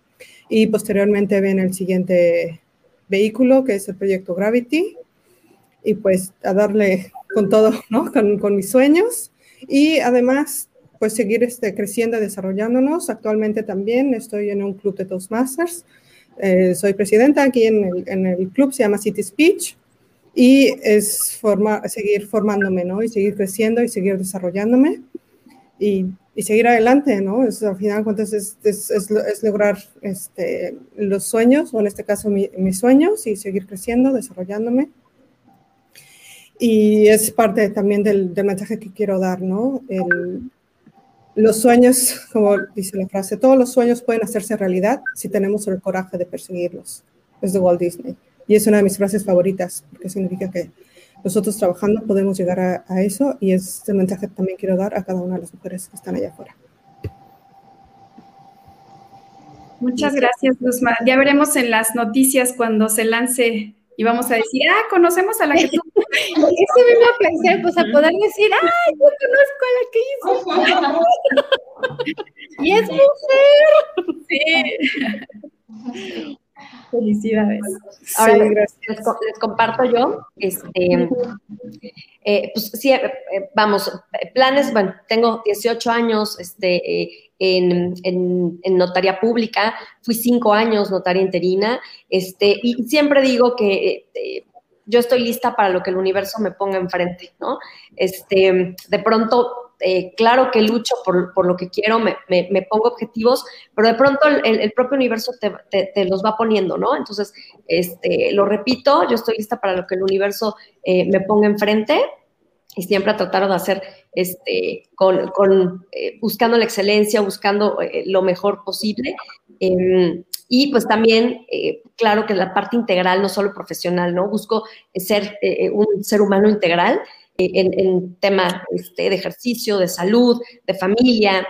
y posteriormente viene el siguiente vehículo, que es el proyecto Gravity, y pues a darle con todo, ¿no? Con, con mis sueños. Y además, pues seguir este, creciendo, desarrollándonos. Actualmente también estoy en un club de Toastmasters. Eh, soy presidenta aquí en el, en el club, se llama City Speech y es formar, seguir formándome, ¿no? Y seguir creciendo y seguir desarrollándome y, y seguir adelante, ¿no? Es, al final, entonces, es, es, es, lograr este, los sueños, o en este caso mi, mis sueños, y seguir creciendo, desarrollándome. Y es parte también del, del mensaje que quiero dar, ¿no? El, los sueños, como dice la frase, todos los sueños pueden hacerse realidad si tenemos el coraje de perseguirlos. Es de Walt Disney. Y es una de mis frases favoritas, porque significa que nosotros trabajando podemos llegar a, a eso y es el mensaje que también quiero dar a cada una de las mujeres que están allá afuera. Muchas gracias, Luzma. Ya veremos en las noticias cuando se lance y vamos a decir, ah, conocemos a la que tú. Eso mismo pensé, pues a poder decir, ay, yo conozco a la que hizo. y es mujer. Sí. Felicidades. Ahora les, comparto yo, este, eh, pues sí, eh, vamos, planes, bueno, tengo 18 años este, eh, en, en, notaría pública, fui cinco años notaria interina, este, y siempre digo que yo estoy lista para lo que el universo me ponga enfrente, ¿no? Este, de pronto eh, claro que lucho por, lo que quiero, me, pongo objetivos, pero de pronto el, propio universo te, los va poniendo, ¿no? Entonces, este, lo repito, yo estoy lista para lo que el universo eh, me ponga enfrente y siempre a tratar de hacer, este, con, eh, buscando la excelencia, buscando lo mejor posible. Em, y pues también, claro que la parte integral, no solo profesional, ¿no? Busco ser un ser humano integral en, en tema este, de ejercicio, de salud, de familia,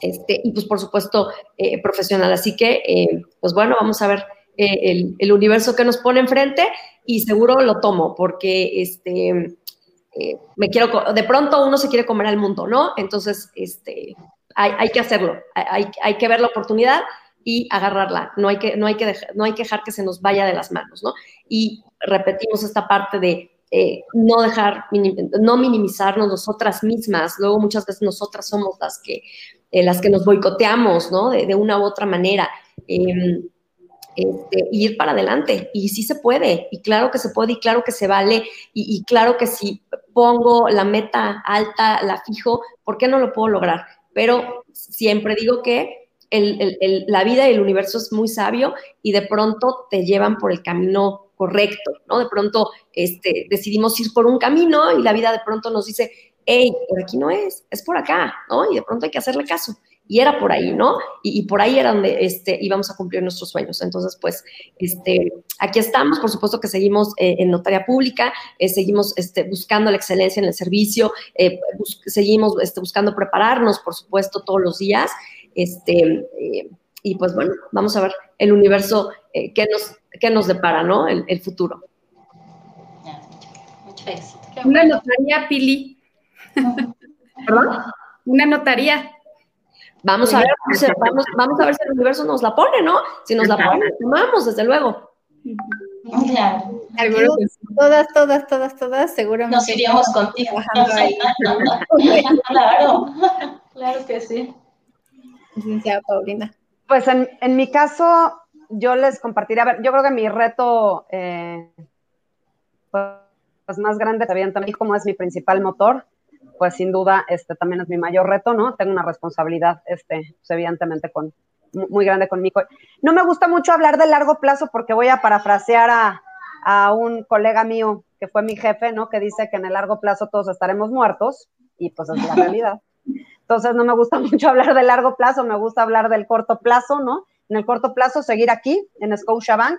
este, y pues por supuesto eh, profesional. Así que, eh, pues bueno, vamos a ver eh, el, universo que nos pone enfrente y seguro lo tomo porque este, me quiero, de pronto uno se quiere comer al mundo, ¿no? Entonces, este, hay, que hacerlo, hay, hay, que ver la oportunidad y agarrarla, no hay, que, no, hay que no hay que dejar que se nos vaya de las manos, ¿no? Y repetimos esta parte de eh, no dejar, no minimizarnos nosotras mismas. Luego muchas veces nosotras somos las que, eh, las que nos boicoteamos, ¿no? De, una u otra manera. Em, este, ir para adelante. Y sí se puede, y claro que se puede, y claro que se vale, y, claro que si pongo la meta alta, la fijo, ¿por qué no lo puedo lograr? Pero siempre digo que la vida y el universo es muy sabio y de pronto te llevan por el camino correcto, ¿no? De pronto este, decidimos ir por un camino y la vida de pronto nos dice, hey, por aquí no es, es por acá, ¿no? Y de pronto hay que hacerle caso. Y era por ahí, ¿no? Y, por ahí era donde este, íbamos a cumplir nuestros sueños. Entonces, pues, este, aquí estamos, por supuesto que seguimos eh, en notaria pública, eh, seguimos este, buscando la excelencia en el servicio, eh, seguimos este, buscando prepararnos, por supuesto, todos los días. Este, y pues bueno, vamos a ver el universo que nos qué nos depara, ¿no? El, futuro. Mucho éxito. Una notaría, Pili. ¿Perdón? Una notaría. Vamos a ver, vamos, vamos, a ver si el universo nos la pone, ¿no? Si nos la pone, tomamos, desde luego. Claro. Todas, todas, todas, todas, seguramente. Nos iríamos contigo. claro, claro que sí. Licenciada Paulina. Pues en, en mi caso, yo les compartiré, a ver, yo creo que mi reto eh, pues más grande, también como es mi principal motor, pues sin duda este también es mi mayor reto, ¿no? Tengo una responsabilidad, este, pues evidentemente con, muy grande conmigo. No me gusta mucho hablar de largo plazo porque voy a parafrasear a, a un colega mío que fue mi jefe, ¿no? Que dice que en el largo plazo todos estaremos muertos y pues es la realidad. Entonces no me gusta mucho hablar de largo plazo, me gusta hablar del corto plazo, ¿no? En el corto plazo seguir aquí en Scotiabank.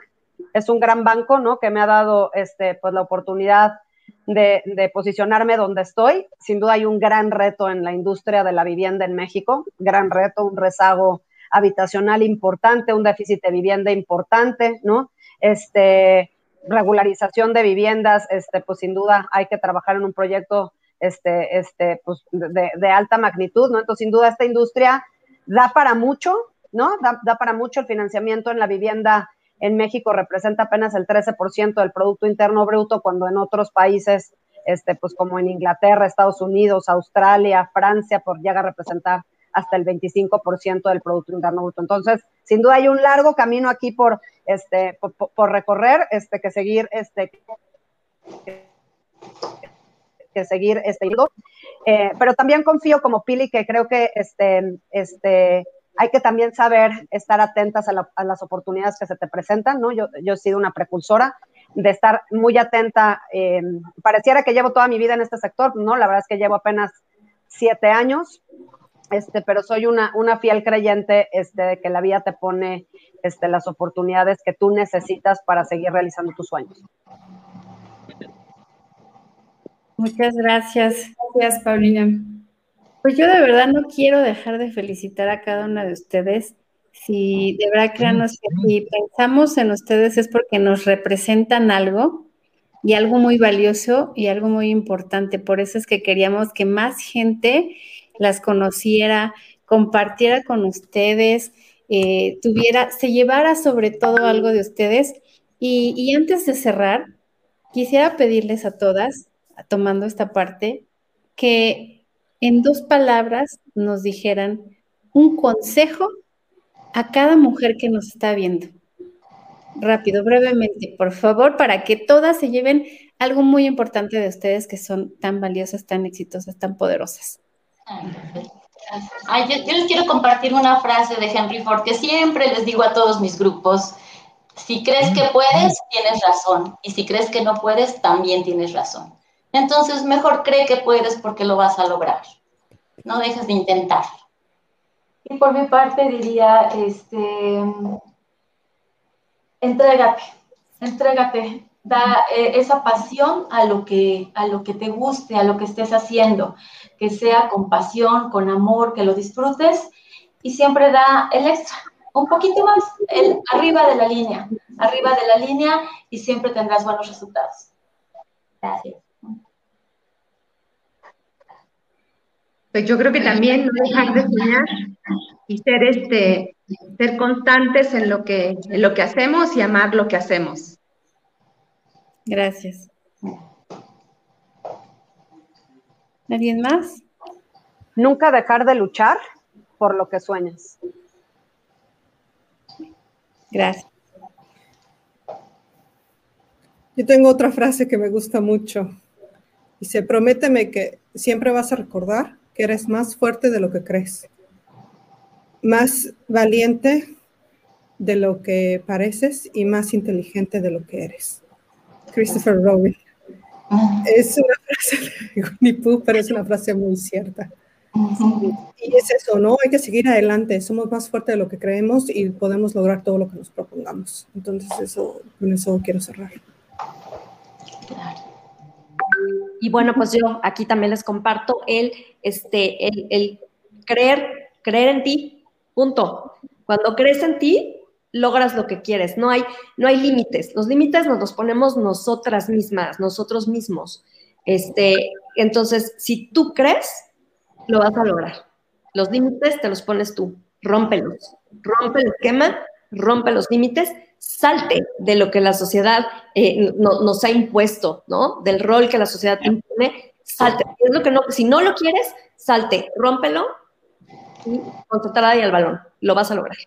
Es un gran banco, ¿no? Que me ha dado este, pues, la oportunidad de, posicionarme donde estoy. Sin duda hay un gran reto en la industria de la vivienda en México, gran reto, un rezago habitacional importante, un déficit de vivienda importante, ¿no? Este, regularización de viviendas, este, pues sin duda hay que trabajar en un proyecto este, este, pues, de, de alta magnitud, ¿no? Entonces, sin duda esta industria da para mucho, ¿no? Da, para mucho el financiamiento en la vivienda en México representa apenas el 13% del Producto Interno Bruto, cuando en otros países, este, pues como en Inglaterra, Estados Unidos, Australia, Francia, por llega a representar hasta el 25% del Producto Interno Bruto. Entonces, sin duda hay un largo camino aquí por, este, por, recorrer, este, que seguir, este, que seguir, este, eh, pero también confío como Pili que creo que, este, este, hay que también saber estar atentas a, las oportunidades que se te presentan, ¿no? Yo, he sido una precursora de estar muy atenta. Eh, pareciera que llevo toda mi vida en este sector, ¿no? La verdad es que llevo apenas siete años, este, pero soy una, una fiel creyente este, que la vida te pone este, las oportunidades que tú necesitas para seguir realizando tus sueños. Muchas gracias. Gracias, Paulina. Pues yo de verdad no quiero dejar de felicitar a cada una de ustedes. Si de verdad créanos que si pensamos en ustedes es porque nos representan algo y algo muy valioso y algo muy importante. Por eso es que queríamos que más gente las conociera, compartiera con ustedes, eh, tuviera, se llevara sobre todo algo de ustedes. Y, y antes de cerrar, quisiera pedirles a todas, tomando esta parte, que en dos palabras nos dijeran un consejo a cada mujer que nos está viendo. Rápido, brevemente, por favor, para que todas se lleven algo muy importante de ustedes que son tan valiosas, tan exitosas, tan poderosas. Ay, yo, yo, les quiero compartir una frase de Henry Ford que siempre les digo a todos mis grupos. Si crees que puedes, tienes razón. Y si crees que no puedes, también tienes razón. Entonces, mejor cree que puedes porque lo vas a lograr. No dejes de intentar. Y por mi parte diría, este, entrégate, entrégate, da eh, esa pasión a lo, que, a lo que te guste, a lo que estés haciendo, que sea con pasión, con amor, que lo disfrutes y siempre da el extra, un poquito más, el arriba de la línea, arriba de la línea y siempre tendrás buenos resultados. Gracias. Pues yo creo que también no dejar de soñar y ser este ser constantes en lo que en lo que hacemos y amar lo que hacemos. Gracias. ¿Alguien más? Nunca dejar de luchar por lo que sueñas. Gracias. Yo tengo otra frase que me gusta mucho. Dice, prométeme que siempre vas a recordar que eres más fuerte de lo que crees, más valiente de lo que pareces y más inteligente de lo que eres. Christopher Robin. Es una frase de Winnie Pooh, pero es una frase muy cierta. Y es eso, ¿no? Hay que seguir adelante. Somos más fuertes de lo que creemos y podemos lograr todo lo que nos propongamos. Entonces, eso, con eso quiero cerrar. Y bueno, pues yo aquí también les comparto el, este, el, creer, creer en ti, punto. Cuando crees en ti, logras lo que quieres. No hay, no hay límites. Los límites nos los ponemos nosotras mismas, nosotros mismos. Este, entonces, si tú crees, lo vas a lograr. Los límites te los pones tú. Rómpelos. Rompe el esquema, rompe los límites, salte de lo que la sociedad eh, nos ha impuesto, ¿no? Del rol que la sociedad te impone, salte. Es lo que no, si no lo quieres, salte, rómpelo y concentrada ahí al balón. Lo vas a lograr.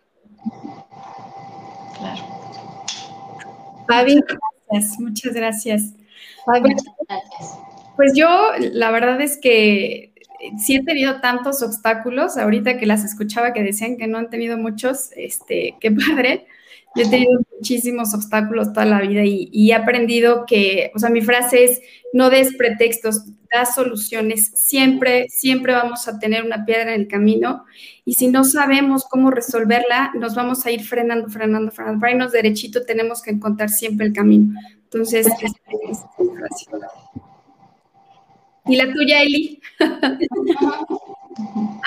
Claro. Fabi, gracias, muchas gracias. Fabi, pues yo, la verdad es que sí he tenido tantos obstáculos, ahorita que las escuchaba que decían que no han tenido muchos, este, qué padre. Yo he tenido muchísimos obstáculos toda la vida y, y, he aprendido que, o sea, mi frase es, no des pretextos, da soluciones. Siempre, siempre vamos a tener una piedra en el camino y si no sabemos cómo resolverla, nos vamos a ir frenando, frenando, frenando. Para irnos derechito tenemos que encontrar siempre el camino. Entonces, es, es, es, ¿Y la tuya, Eli?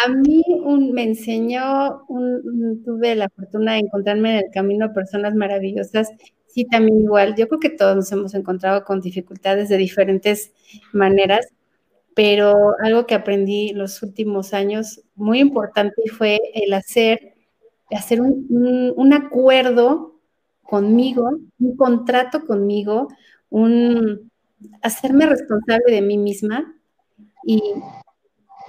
A mí un, me enseñó, un, tuve la fortuna de encontrarme en el camino personas maravillosas. Sí, también igual. Yo creo que todos nos hemos encontrado con dificultades de diferentes maneras, pero algo que aprendí los últimos años muy importante fue el hacer, hacer un, un, un acuerdo conmigo, un contrato conmigo, un hacerme responsable de mí misma y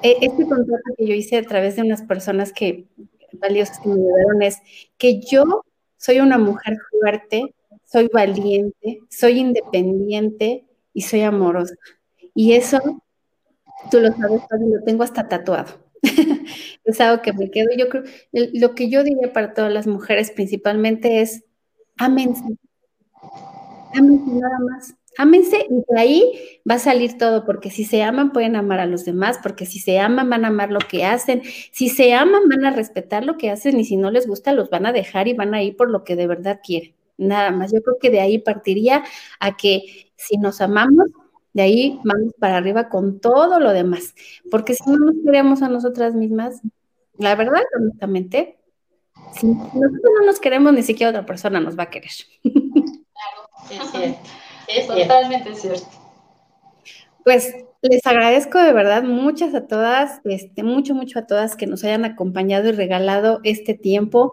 e, este contrato que yo hice a través de unas personas que valiosas que me ayudaron es que yo soy una mujer fuerte, soy valiente, soy independiente y soy amorosa. Y eso, tú lo sabes, lo tengo hasta tatuado. es algo que me quedo. Yo creo, lo que yo diría para todas las mujeres principalmente es, ámense. Ámense nada más. Ámense y de ahí va a salir todo, porque si se aman pueden amar a los demás, porque si se aman van a amar lo que hacen, si se aman van a respetar lo que hacen y si no les gusta los van a dejar y van a ir por lo que de verdad quieren. Nada más, yo creo que de ahí partiría a que si nos amamos, de ahí vamos para arriba con todo lo demás, porque si no nos queremos a nosotras mismas, la verdad, honestamente, Si nosotros no nos queremos, ni siquiera otra persona nos va a querer. Claro, es cierto. Es totalmente cierto. Pues les agradezco de verdad muchas a todas, este, mucho, mucho a todas que nos hayan acompañado y regalado este tiempo.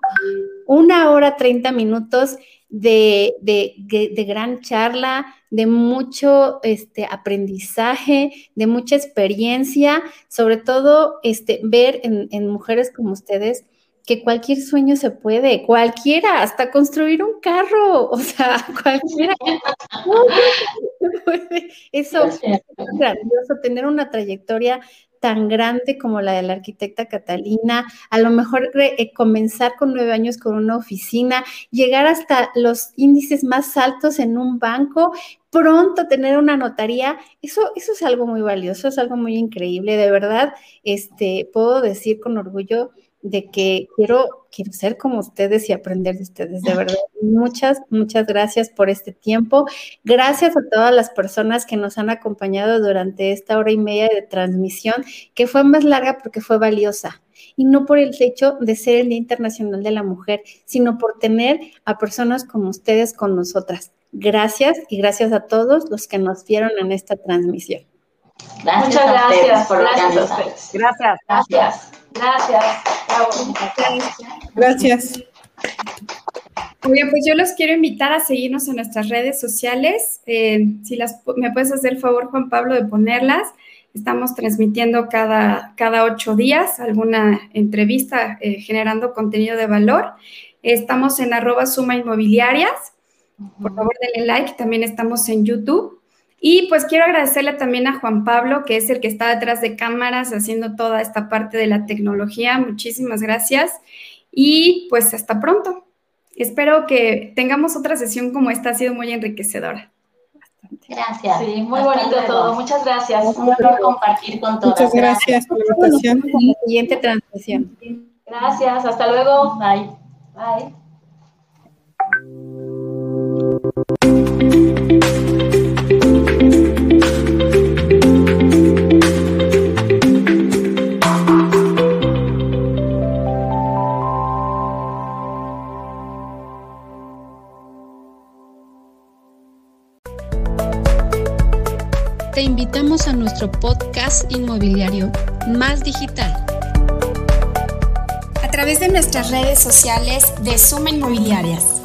Una hora, treinta minutos de, de, gran charla, de mucho este, aprendizaje, de mucha experiencia, sobre todo este, ver en, en mujeres como ustedes que cualquier sueño se puede, cualquiera, hasta construir un carro, o sea, cualquiera. Eso es grandioso, tener una trayectoria tan grande como la de la arquitecta Catalina, a lo mejor eh, comenzar con nueve años con una oficina, llegar hasta los índices más altos en un banco, pronto tener una notaría, eso, eso es algo muy valioso, es algo muy increíble, de verdad, este, puedo decir con orgullo de que quiero, quiero ser como ustedes y aprender de ustedes. De verdad, muchas, muchas gracias por este tiempo. Gracias a todas las personas que nos han acompañado durante esta hora y media de transmisión, que fue más larga porque fue valiosa. Y no por el hecho de ser el Día Internacional de la Mujer, sino por tener a personas como ustedes con nosotras. Gracias y gracias a todos los que nos vieron en esta transmisión. Muchas gracias por gracias Gracias. Gracias. Gracias. Gracias. Muy pues yo los quiero invitar a seguirnos en nuestras redes sociales. Eh, si las, me puedes hacer el favor, Juan Pablo, de ponerlas. Estamos transmitiendo cada, cada ocho días alguna entrevista eh, generando contenido de valor. Estamos en arroba suma inmobiliarias. Por favor, denle like. También estamos en YouTube. Y pues quiero agradecerle también a Juan Pablo, que es el que está detrás de cámaras haciendo toda esta parte de la tecnología. Muchísimas gracias. Y pues hasta pronto. Espero que tengamos otra sesión como esta. Ha sido muy enriquecedora. Gracias. Sí, muy bonito todo. Muchas gracias. Un honor compartir con todas. Muchas gracias por la invitación. Siguiente transmisión. Gracias. Hasta luego. Bye. Bye. A nuestro podcast inmobiliario Más Digital. A través de nuestras redes sociales de Suma Inmobiliarias.